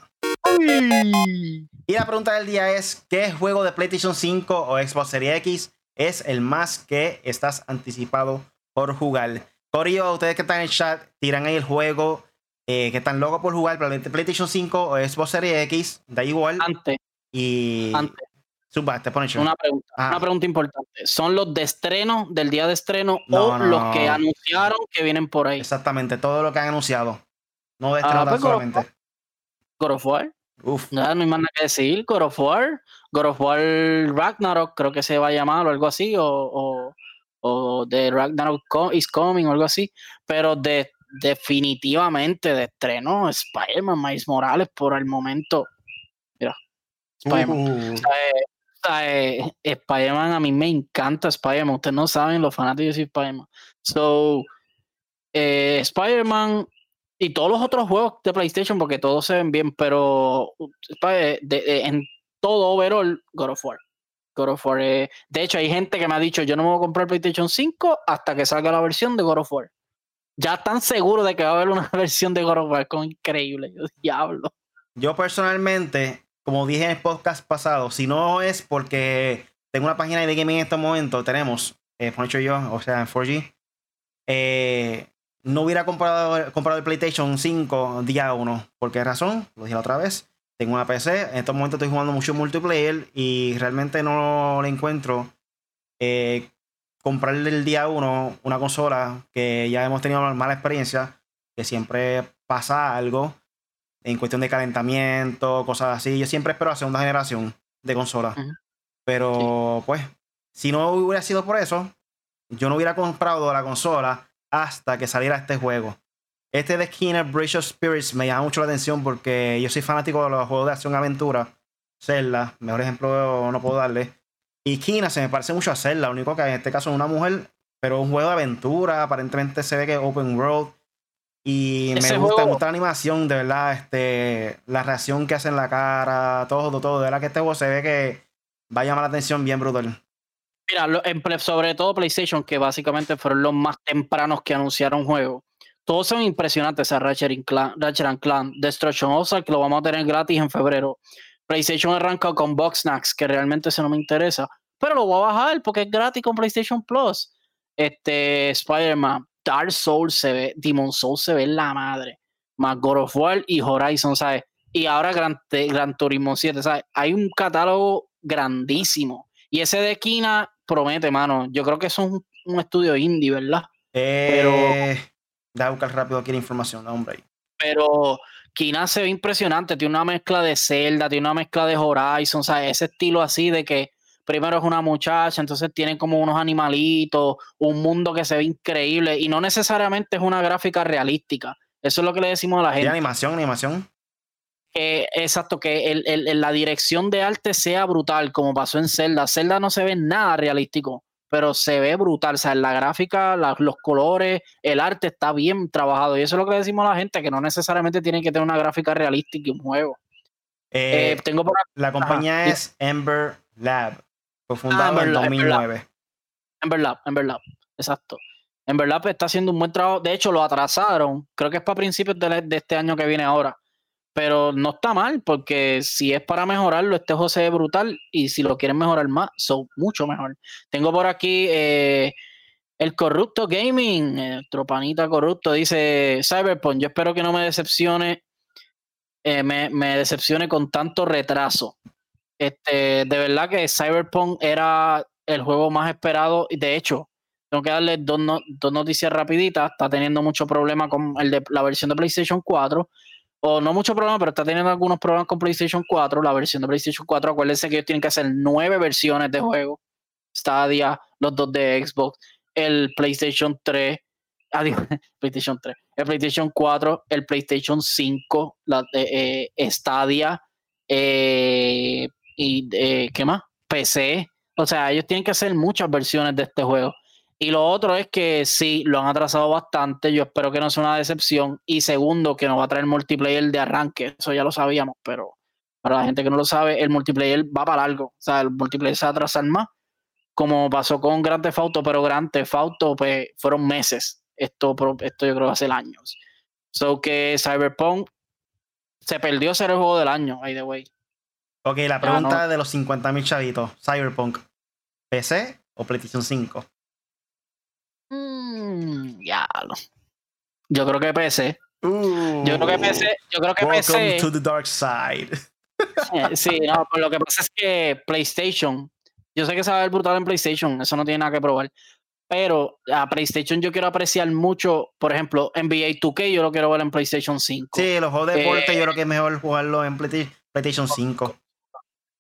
Y la pregunta del día es: ¿qué juego de PlayStation 5 o Xbox Series X es el más que estás anticipado por jugar. Corio, ustedes que están en el chat, tiran ahí el juego eh, que están locos por jugar, PlayStation 5 o Xbox Series X, da igual. Antes. Y. Antes. Suba, te pone una pregunta, ah. una pregunta importante. ¿Son los de estreno, del día de estreno, o los que anunciaron que vienen por ahí? Exactamente, todo lo que han anunciado. No de estreno ah, pues solamente. God of War. Uf. no hay más nada que decir. God of War. God of War Ragnarok, creo que se va a llamar o algo así, o, o, de Ragnarok is Coming o algo así, pero de, definitivamente de estreno Spider-Man, Miles Morales por el momento. Mira, Spider-Man. Uh. Eh, Spider-Man a mí me encanta Spider-Man. Ustedes no saben los fanáticos de Spider-Man. So, eh, Spider-Man y todos los otros juegos de PlayStation, porque todos se ven bien, pero de, en todo overall, God of War. God of War de hecho, hay gente que me ha dicho, yo no me voy a comprar PlayStation 5 hasta que salga la versión de God of War. Ya están seguros de que va a haber una versión de God of War, con increíble, diablo. Yo personalmente, como dije en el podcast pasado, si no es porque tengo una página de gaming en este momento, tenemos, eh, por hecho yo, o sea, en 4G, eh, no hubiera comprado, comprado el PlayStation 5 día 1. ¿Por qué razón? Lo dije la otra vez tengo una PC, en estos momentos estoy jugando mucho multiplayer y realmente no le encuentro eh, comprarle el día uno una consola que ya hemos tenido mala experiencia, que siempre pasa algo en cuestión de calentamiento, cosas así. Yo siempre espero la segunda generación de consola. Pero pues, si no hubiera sido por eso, yo no hubiera comprado la consola hasta que saliera este juego. Este de Skinner Bridge of Spirits me llama mucho la atención porque yo soy fanático de los juegos de acción aventura. Zelda, mejor ejemplo no puedo darle. Y Kina se me parece mucho a Zelda, lo único que en este caso es una mujer, pero un juego de aventura, aparentemente se ve que es open world. Y me gusta, mucho la animación, de verdad, este, la reacción que hace en la cara, todo, todo. De verdad que este juego se ve que va a llamar la atención bien brutal. Mira, sobre todo PlayStation, que básicamente fueron los más tempranos que anunciaron juegos todos son impresionantes. a Ratchet, Clan, Ratchet Clan, Destruction All que lo vamos a tener gratis en febrero. PlayStation arranca con Box Snacks, que realmente eso no me interesa. Pero lo voy a bajar porque es gratis con PlayStation Plus. Este, Spider-Man, Dark Souls se ve, Demon Souls se ve la madre. Más God of War y Horizon, ¿sabes? Y ahora Gran, Gran Turismo 7, ¿sabes? Hay un catálogo grandísimo. Y ese de Kina promete, mano. Yo creo que es un, un estudio indie, ¿verdad? Eh, Pero Deja buscar rápido aquí la información, hombre. Pero Kina se ve impresionante, tiene una mezcla de Zelda, tiene una mezcla de Horizon, o sea, ese estilo así de que primero es una muchacha, entonces tiene como unos animalitos, un mundo que se ve increíble y no necesariamente es una gráfica realística. Eso es lo que le decimos a la gente. ¿Y animación, animación? Exacto, que el, la dirección de arte sea brutal, como pasó en Zelda. Zelda no se ve nada realístico pero se ve brutal. O sea, en la gráfica, los colores, el arte está bien trabajado. Y eso es lo que decimos a la gente, que no necesariamente tienen que tener una gráfica realística y un juego. Eh, eh, tengo La compañía es Ember Lab. Fue fundada en 2009. Ember Lab, Ember Lab, exacto. Ember Lab está haciendo un buen trabajo. De hecho, lo atrasaron. Creo que es para principios de, de este año que viene ahora pero no está mal, porque si es para mejorarlo, este José es brutal, y si lo quieren mejorar más, son mucho mejor. Tengo por aquí eh, el Corrupto Gaming, nuestro panita corrupto, dice Cyberpunk, yo espero que no me decepcione, eh, me, decepcione con tanto retraso. Este, de verdad que Cyberpunk era el juego más esperado, y de hecho, tengo que darle dos, dos noticias rapiditas, está teniendo mucho problema con el de la versión de PlayStation 4 o no mucho problema, pero está teniendo algunos problemas con PlayStation 4, la versión de PlayStation 4. Acuérdense que ellos tienen que hacer nueve versiones de juego. Stadia, los dos de Xbox, el PlayStation 3, adiós, PlayStation 3, el PlayStation 4, el PlayStation 5, la eh, Stadia, eh, y eh, ¿qué más? PC. O sea, ellos tienen que hacer muchas versiones de este juego. Y lo otro es que sí, lo han atrasado bastante. Yo espero que no sea una decepción. Y segundo, que no va a traer multiplayer de arranque. Eso ya lo sabíamos, pero para la gente que no lo sabe, el multiplayer va para algo. O sea, el multiplayer se va a atrasar más. Como pasó con Grand Theft Auto, pero Grand Theft Auto pues, fueron meses. Esto, esto yo creo que hace años. So que Cyberpunk se perdió ser el juego del año, by the way. Ok, la pregunta de los 50.000 chavitos. Cyberpunk, ¿PC o PlayStation 5? Mm, ya Yo creo que PC. yo creo que PC. Yo creo que Welcome to the dark side. sí, no, pero lo que pasa es que PlayStation. Yo sé que se va a ver brutal en PlayStation, eso no tiene nada que probar. Pero a PlayStation yo quiero apreciar mucho, por ejemplo, NBA 2K yo lo quiero ver en PlayStation 5. Sí, los juegos de deporte yo creo que es mejor jugarlo en PlayStation 5.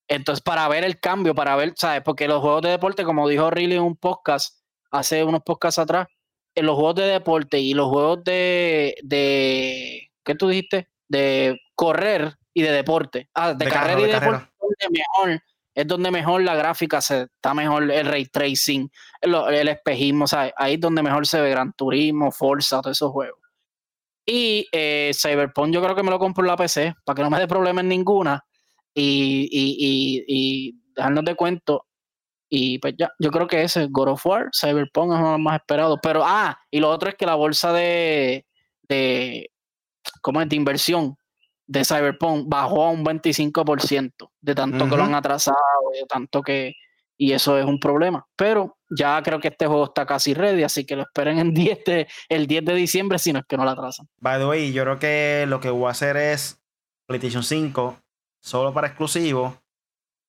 Entonces, para ver el cambio, para ver, ¿sabes? Porque los juegos de deporte, como dijo Riley en un podcast, hace unos podcasts atrás, en los juegos de deporte y los juegos de, de ¿qué tú dijiste? De correr y de deporte. Ah, de, carrera y de, deporte es mejor, es donde mejor la gráfica se está mejor el ray tracing, el, espejismo, ¿sabes? Ahí es donde mejor se ve Gran Turismo, Forza, todos esos juegos. Y eh, Cyberpunk yo creo que me lo compro en la PC, para que no me dé problemas ninguna y, y, y, dejarnos de cuento. Y pues ya, yo creo que ese, God of War, Cyberpunk es uno de los más esperados. Pero, ah, y lo otro es que la bolsa de, de ¿cómo es? De inversión de Cyberpunk bajó a un 25% de tanto que lo han atrasado, de tanto que... Y eso es un problema. Pero ya creo que este juego está casi ready, así que lo esperen en 10 el 10 de diciembre, si no es que no lo atrasan. By the way, yo creo que lo que voy a hacer es PlayStation 5 solo para exclusivos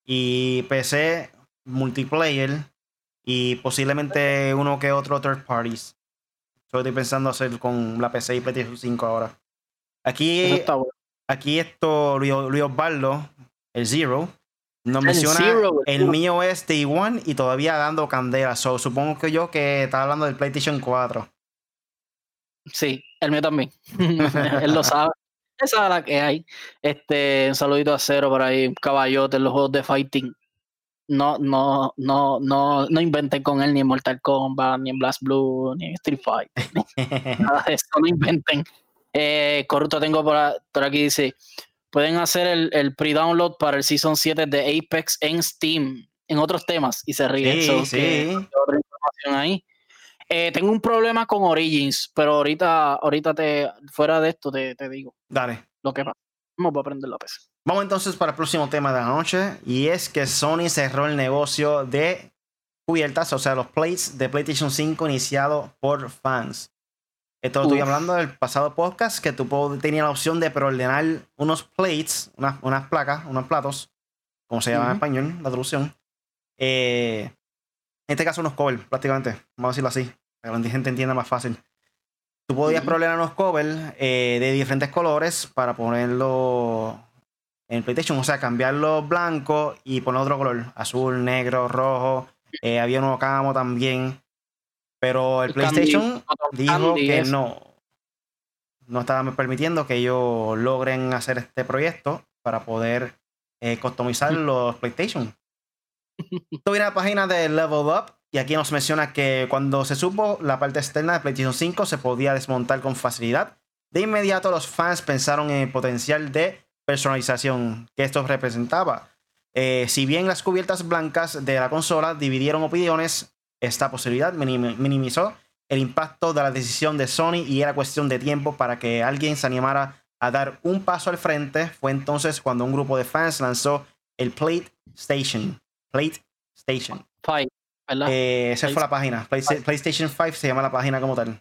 y PC multiplayer y posiblemente uno que otro third parties. Yo estoy pensando hacer con la PC y PlayStation 5 ahora. Aquí, aquí esto, Luis, Osvaldo, el Zero, nos menciona el mío es Day One y todavía dando candela. So, supongo que yo que estaba hablando del PlayStation 4. Sí, el mío también. Él lo sabe. Esa es la que hay. Este, un saludito a cero por ahí, caballote en los juegos de fighting. No, no, no, no, no inventen con él ni en Mortal Kombat, ni en Blast Blue, ni en Street Fighter. Nada de eso, no inventen. Eh, corrupto tengo por, aquí, dice, pueden hacer el, el pre-download para el Season 7 de Apex en Steam, en otros temas, y se ríe. Sí, sí. otra información ahí. Eh, tengo un problema con Origins, pero ahorita, ahorita te, fuera de esto te, te digo. Dale. Lo que pasa. Vamos a aprender la PC. Vamos entonces para el próximo tema de la noche. Y es que Sony cerró el negocio de cubiertas, o sea, los plates de PlayStation 5 iniciado por fans. Esto lo estoy hablando del pasado podcast, que tú tenías la opción de preordenar unos plates, unas, unas placas, unos platos, como se llama en español, la traducción. Eh, en este caso unos covers, prácticamente, vamos a decirlo así, para que la gente entienda más fácil. Tú podías problemar unos covers eh, de diferentes colores para ponerlo en PlayStation, o sea, cambiarlo blanco y poner otro color, azul, negro, rojo. Eh, había un camo también. Pero el, PlayStation dijo que no. No estaba permitiendo que ellos logren hacer este proyecto para poder eh, customizar los PlayStation. Esto viene a la página de Level Up y aquí nos menciona que cuando se supo la parte externa de PlayStation 5 se podía desmontar con facilidad, de inmediato los fans pensaron en el potencial de personalización que esto representaba. Eh, si bien las cubiertas blancas de la consola dividieron opiniones, esta posibilidad minimizó el impacto de la decisión de Sony y era cuestión de tiempo para que alguien se animara a dar un paso al frente. Fue entonces cuando un grupo de fans lanzó el PlayStation Plate Station. Eh, esa fue la página. PlayStation 5 se llama la página como tal.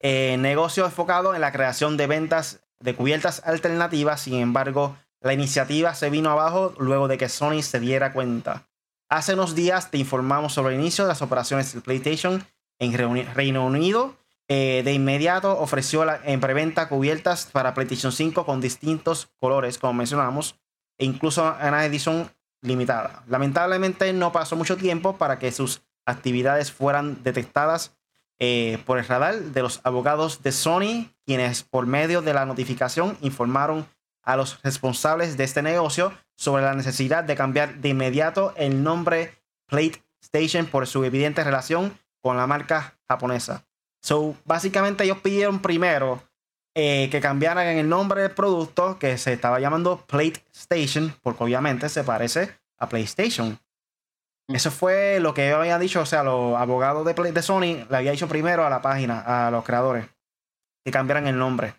Eh, negocio enfocado en la creación de ventas de cubiertas alternativas. Sin embargo, la iniciativa se vino abajo luego de que Sony se diera cuenta. Hace unos días te informamos sobre el inicio de las operaciones del PlayStation en Reino Unido. Eh, de inmediato ofreció en preventa cubiertas para PlayStation 5 con distintos colores, como mencionamos, e incluso una edición limitada. Lamentablemente no pasó mucho tiempo para que sus actividades fueran detectadas eh, por el radar de los abogados de Sony, quienes por medio de la notificación informaron a los responsables de este negocio sobre la necesidad de cambiar de inmediato el nombre PlayStation por su evidente relación con la marca japonesa. So, básicamente ellos pidieron primero eh, que cambiaran el nombre del producto que se estaba llamando PlayStation, porque obviamente se parece a PlayStation. Eso fue lo que yo había dicho, o sea, los abogados de, Sony le había dicho primero a la página, a los creadores, que cambiaran el nombre.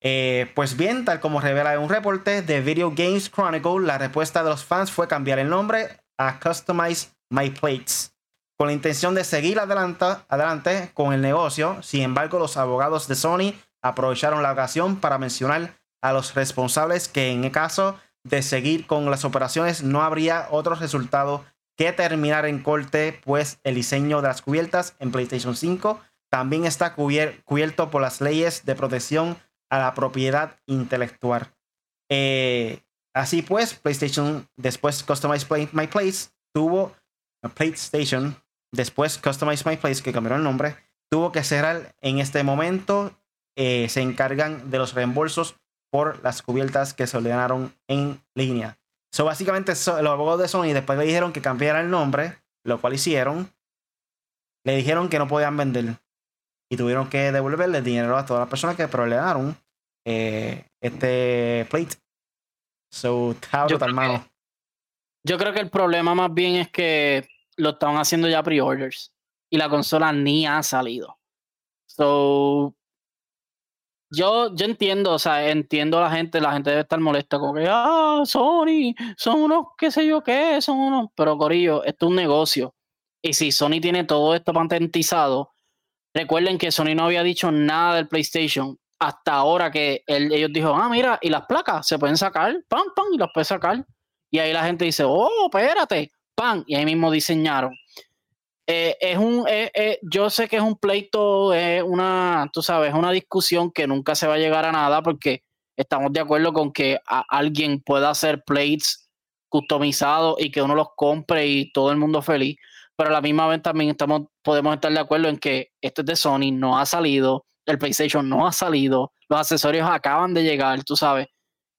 Eh, pues bien, tal como revela un reporte de Video Games Chronicle, la respuesta de los fans fue cambiar el nombre a Customize My Plates, con la intención de seguir adelante, adelante con el negocio. Sin embargo, los abogados de Sony aprovecharon la ocasión para mencionar a los responsables que en el caso de seguir con las operaciones no habría otro resultado que terminar en corte, pues el diseño de las cubiertas en PlayStation 5 también está cubierto por las leyes de protección a la propiedad intelectual. Eh, así pues, PlayStation, después Customize My Place, tuvo PlayStation, después Customize My Place, que cambió el nombre, tuvo que cerrar en este momento. Eh, se encargan de los reembolsos por las cubiertas que se ordenaron en línea. So, básicamente, los abogados de Sony después le dijeron que cambiara el nombre, lo cual hicieron. Le dijeron que no podían vender y tuvieron que devolverle dinero a todas las personas que problemaron eh, este plate. So, yo creo, que, yo creo que el problema más bien es que lo estaban haciendo ya pre-orders y la consola ni ha salido. So, yo, yo entiendo, o sea, entiendo a la gente, la gente debe estar molesta, como que, ah, Sony, son unos, qué sé yo qué, son unos, pero Corillo, esto es un negocio. Y si Sony tiene todo esto patentizado, recuerden que Sony no había dicho nada del PlayStation hasta ahora que ellos dijo, ah, mira, y las placas se pueden sacar, pam, pam, y las puedes sacar. Y ahí la gente dice, oh, espérate, pam, y ahí mismo diseñaron. Eh, es un, eh, eh, yo sé que es un pleito, es una, tú sabes, una discusión que nunca se va a llegar a nada porque estamos de acuerdo con que alguien pueda hacer plates customizados y que uno los compre y todo el mundo feliz. Pero a la misma vez también estamos, podemos estar de acuerdo en que este es de Sony, no ha salido, el PlayStation no ha salido, los accesorios acaban de llegar, tú sabes.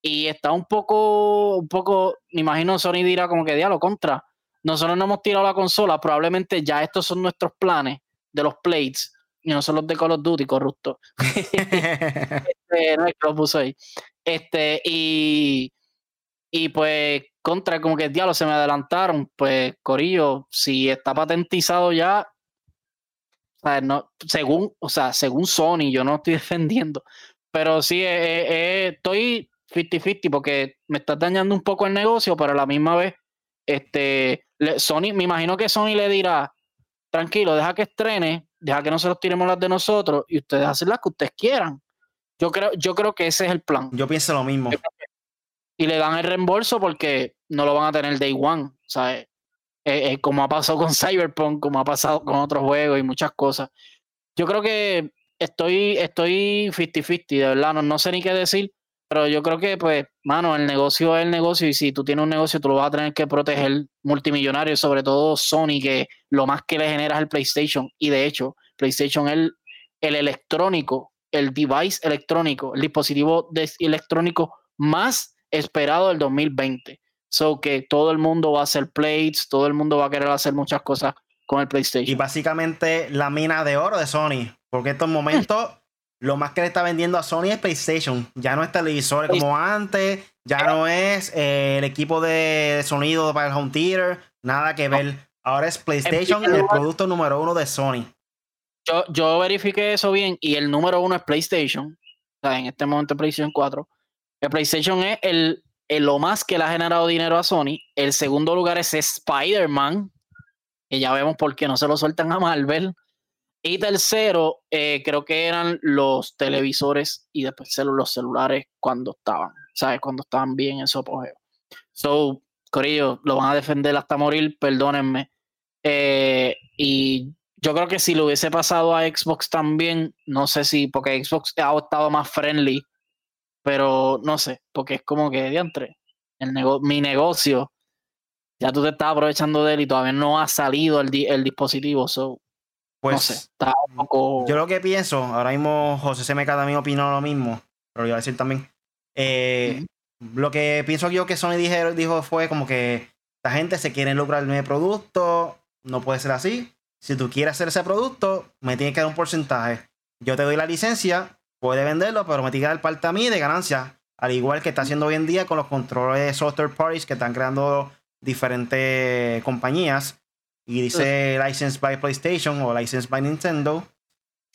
Y está un poco, un poco, me imagino Sony dirá como que diablo contra nosotros no hemos tirado la consola, probablemente ya estos son nuestros planes de los plates y no son los de Call of Duty, corrupto. este, no es que lo ahí. Este, y, y pues, contra, como que el diablo se me adelantaron. Pues, Corillo, si está patentizado ya, no, según, o sea, según Sony, yo no estoy defendiendo, pero sí, eh, eh, eh, estoy 50-50 porque me está dañando un poco el negocio, pero a la misma vez este, Sony, me imagino que Sony le dirá, tranquilo, deja que estrene, deja que nosotros tiremos las de nosotros y ustedes hacen las que ustedes quieran. Yo creo, yo creo que ese es el plan. Yo pienso lo mismo. Y le dan el reembolso porque no lo van a tener day one, ¿sabes? Eh, eh, como ha pasado con Cyberpunk, como ha pasado con otros juegos y muchas cosas. Yo creo que estoy estoy 50-50, de verdad, no, no sé ni qué decir, pero yo creo que, pues, mano, el negocio es el negocio y si tú tienes un negocio, tú lo vas a tener que proteger multimillonario, sobre todo Sony, que lo más que le genera es el PlayStation. Y de hecho, PlayStation es el, el electrónico, el device electrónico, el dispositivo electrónico más esperado del 2020. So que todo el mundo va a hacer plates, todo el mundo va a querer hacer muchas cosas con el PlayStation. Y básicamente la mina de oro de Sony, porque en estos momentos lo más que le está vendiendo a Sony es PlayStation. Ya no es televisor como antes, ya no es eh, el equipo de sonido para el home theater, nada que ver. Ahora es PlayStation, el producto número uno de Sony. Yo, yo verifiqué eso bien y el número uno es PlayStation. O sea, en este momento PlayStation 4. El PlayStation es el, el, lo más que le ha generado dinero a Sony. El segundo lugar es Spider-Man. Que ya vemos por qué no se lo sueltan a Marvel. Y tercero, eh, creo que eran los televisores y después los celulares cuando estaban, ¿sabes? Cuando estaban bien en su apogeo. So, Corillo, lo van a defender hasta morir, perdónenme. Eh, y yo creo que si lo hubiese pasado a Xbox también, no sé si, porque Xbox ha estado más friendly, pero no sé, porque es como que diantre, el mi negocio ya tú te estás aprovechando de él y todavía no ha salido el, dispositivo. So, pues no sé, está un poco... yo lo que pienso, ahora mismo José CMK también opinó lo mismo, pero lo iba a decir también. Eh, lo que pienso yo que Sony dijo, dijo fue como que la gente se quiere lucrar mi producto, no puede ser así. Si tú quieres hacer ese producto, me tienes que dar un porcentaje. Yo te doy la licencia, puede venderlo, pero me tienes que dar parte a mí de ganancia. Al igual que está haciendo hoy en día con los controles de software parties que están creando diferentes compañías. Y dice License by PlayStation o License by Nintendo.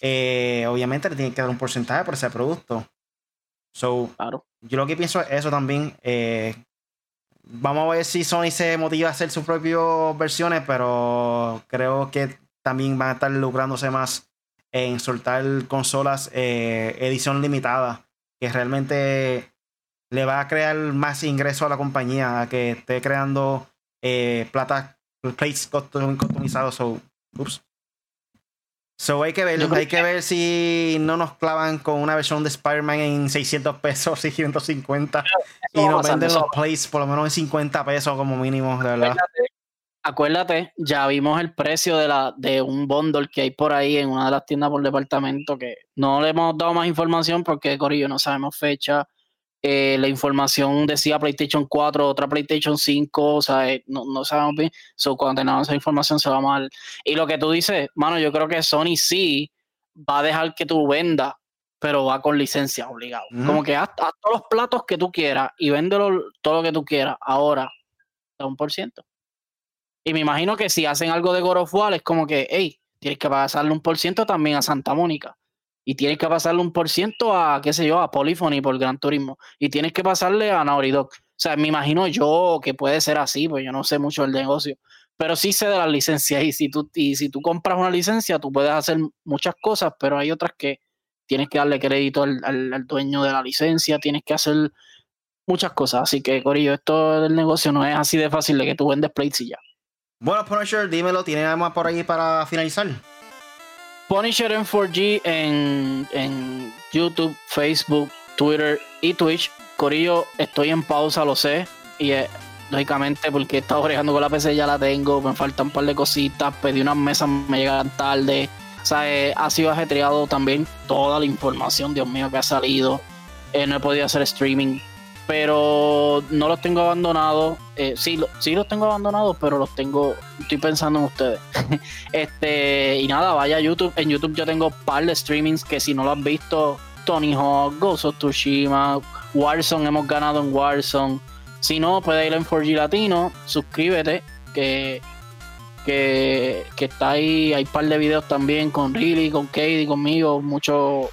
Eh, obviamente le tienen que dar un porcentaje por ese producto. So, claro. yo lo que pienso es eso también. Eh, vamos a ver si Sony se motiva a hacer sus propias versiones, pero creo que también van a estar lucrándose más en soltar consolas eh, edición limitada, que realmente le va a crear más ingreso a la compañía, a que esté creando eh, plata, plates customizados. So, ups. So hay que ver, hay que ver si no nos clavan con una versión de Spider-Man en 600 pesos y 150 y nos venden los plates por lo menos en 50 pesos como mínimo, de verdad. Acuérdate, ya vimos el precio de, la, de un bundle que hay por ahí en una de las tiendas por departamento que no le hemos dado más información porque, Corillo, no sabemos fecha, eh, la información decía PlayStation 4, otra PlayStation 5, o sea, eh, no, no sabemos bien. So, cuando tengamos esa información se va mal. Y lo que tú dices, mano, yo creo que Sony sí va a dejar que tú vendas, pero va con licencia obligado. Como que haz, todos los platos que tú quieras y véndelo todo lo que tú quieras. Ahora, da un por ciento. Y me imagino que si hacen algo de God of War, es como que, hey, tienes que pasarle un por ciento también a Santa Mónica y tienes que pasarle un por ciento a, qué sé yo, a Polyphony por Gran Turismo y tienes que pasarle a Naughty Dog. O sea, me imagino yo que puede ser así, pues yo no sé mucho del negocio, pero sí sé de las licencias y si tú, y si tú compras una licencia, tú puedes hacer muchas cosas, pero hay otras que tienes que darle crédito al, dueño de la licencia, tienes que hacer muchas cosas. Así que, Corillo, esto del negocio no es así de fácil de que tú vendes plates y ya. Bueno, Punisher, dímelo, ¿tiene algo más por ahí para finalizar? Punisher en 4G en, YouTube, Facebook, Twitter y Twitch. Corillo, estoy en pausa, lo sé. Y lógicamente porque he estado bregando con la PC, ya la tengo. Me faltan un par de cositas. Pedí unas mesas, me llegan tarde. O sea, eh, ha sido ajetreado también toda la información, Dios mío, que ha salido. Eh, no he podido hacer streaming pero no los tengo abandonados. Eh, sí, sí los tengo abandonados, pero los tengo, estoy pensando en ustedes. este, y nada, vaya a YouTube. En YouTube yo tengo un par de streamings que si no lo has visto, Tony Hawk, Ghost of Tsushima, Warzone, hemos ganado en Warzone. Si no, puedes ir en 4G Latino, suscríbete, que, que, que está ahí. Hay un par de videos también con Riley, con Katie, conmigo. Mucho,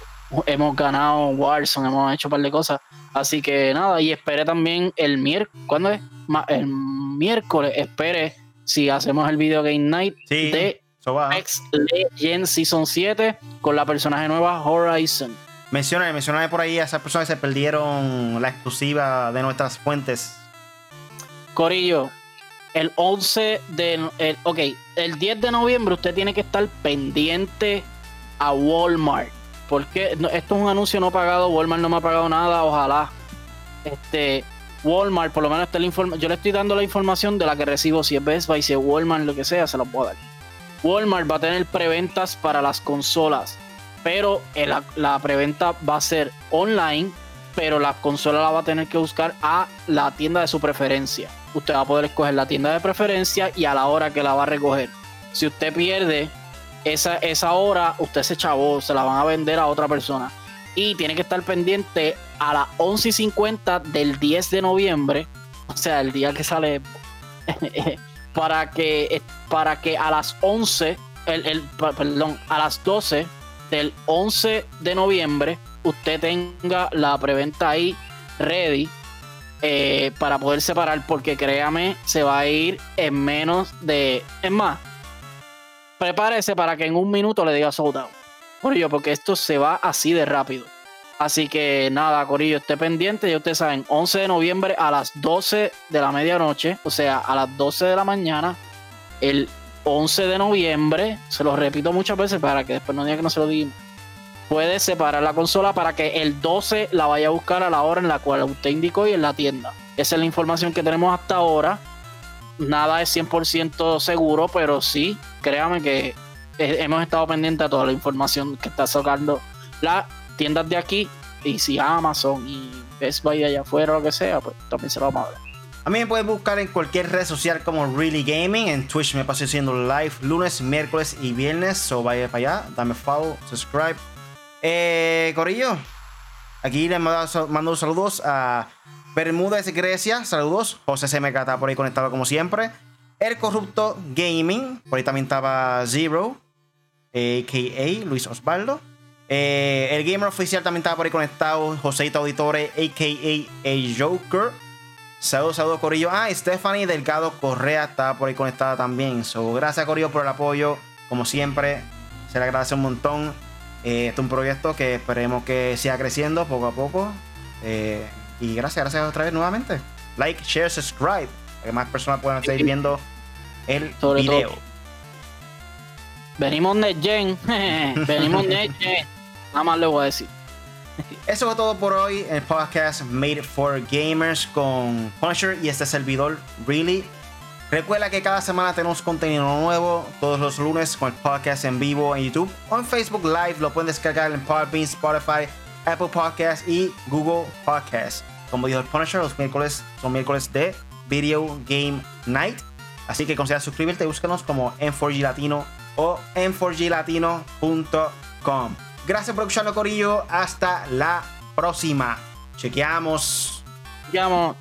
hemos ganado Warzone, hemos hecho un par de cosas Así que nada, y espere también el miércoles. ¿Cuándo es? El miércoles, espere si hacemos el video Game Night de X Legends Season 7 con la personaje nueva Horizon. Menciona, menciona por ahí a esas personas que se perdieron la exclusiva de nuestras fuentes. Corillo, el 11 de. El, ok, el 10 de noviembre usted tiene que estar pendiente a Walmart porque esto es un anuncio no pagado, Walmart no me ha pagado nada, ojalá. Este, Walmart, por lo menos está la información, yo le estoy dando la información de la que recibo, si es Best Buy, si Walmart, lo que sea, se lo puedo dar. Walmart va a tener preventas para las consolas, pero la preventa va a ser online, pero la consola la va a tener que buscar a la tienda de su preferencia. Usted va a poder escoger la tienda de preferencia y a la hora que la va a recoger. Si usted pierde esa, esa hora usted se chavó, se la van a vender a otra persona. Y tiene que estar pendiente a las 11 y 50 del 10 de noviembre, o sea, el día que sale, para, que, para que a las 11, el, perdón, a las 12 del 11 de noviembre, usted tenga la preventa ahí ready eh, para poder separar, porque créame, se va a ir en menos de. Es más, prepárese para que en un minuto le diga sold out. Corillo, porque esto se va así de rápido. Así que nada, Corillo, esté pendiente. Ya ustedes saben, 11 de noviembre a las 12 de la medianoche, o sea, a las 12 de la mañana, el 11 de noviembre, se lo repito muchas veces para que después no diga que no se lo diga. Puede separar la consola para que el 12 la vaya a buscar a la hora en la cual usted indicó y en la tienda. Esa es la información que tenemos hasta ahora nada es 100% seguro, pero sí, créame que hemos estado pendientes a toda la información que está sacando las tiendas de aquí y si Amazon y Best Buy allá afuera o lo que sea, pues también se lo vamos a ver. A mí me puedes buscar en cualquier red social como Really Gaming. En Twitch me paso haciendo live lunes, miércoles y viernes. So vaya para allá, dame follow, subscribe. Eh, Corillo, aquí les mando, mando saludos a Bermúdez Grecia. Saludos. José CMK está por ahí conectado como siempre. El Corrupto Gaming. Por ahí también estaba Zero, a.k.a. Luis Osvaldo. Eh, el gamer oficial también estaba por ahí conectado. Joseito Auditore, a.k.a. El Joker. Saludos, saludos, Corillo. Ah, Stephanie Delgado Correa está por ahí conectada también. So, gracias, Corillo, por el apoyo. Como siempre, se le agradece un montón. Eh, este es un proyecto que esperemos que siga creciendo poco a poco. Eh, y gracias, gracias otra vez nuevamente. Like, share, subscribe. Para que más personas puedan seguir viendo el video. Venimos NetGen. Venimos NetGen. Nada más le voy a decir. Eso fue todo por hoy en el podcast Made for Gamers con Punisher y este servidor, Really. Recuerda que cada semana tenemos contenido nuevo, todos los lunes con el podcast en vivo en YouTube o en Facebook Live. Lo pueden descargar en Podbean, Spotify, Apple Podcasts y Google Podcasts. Como dijo el Punisher, los miércoles son miércoles de Video Game Night. Así que considera suscribirte y búscanos como M4G Latino o m4glatino.com. Gracias por escucharlo, Corillo. Hasta la próxima. Chequeamos. Chequeamos.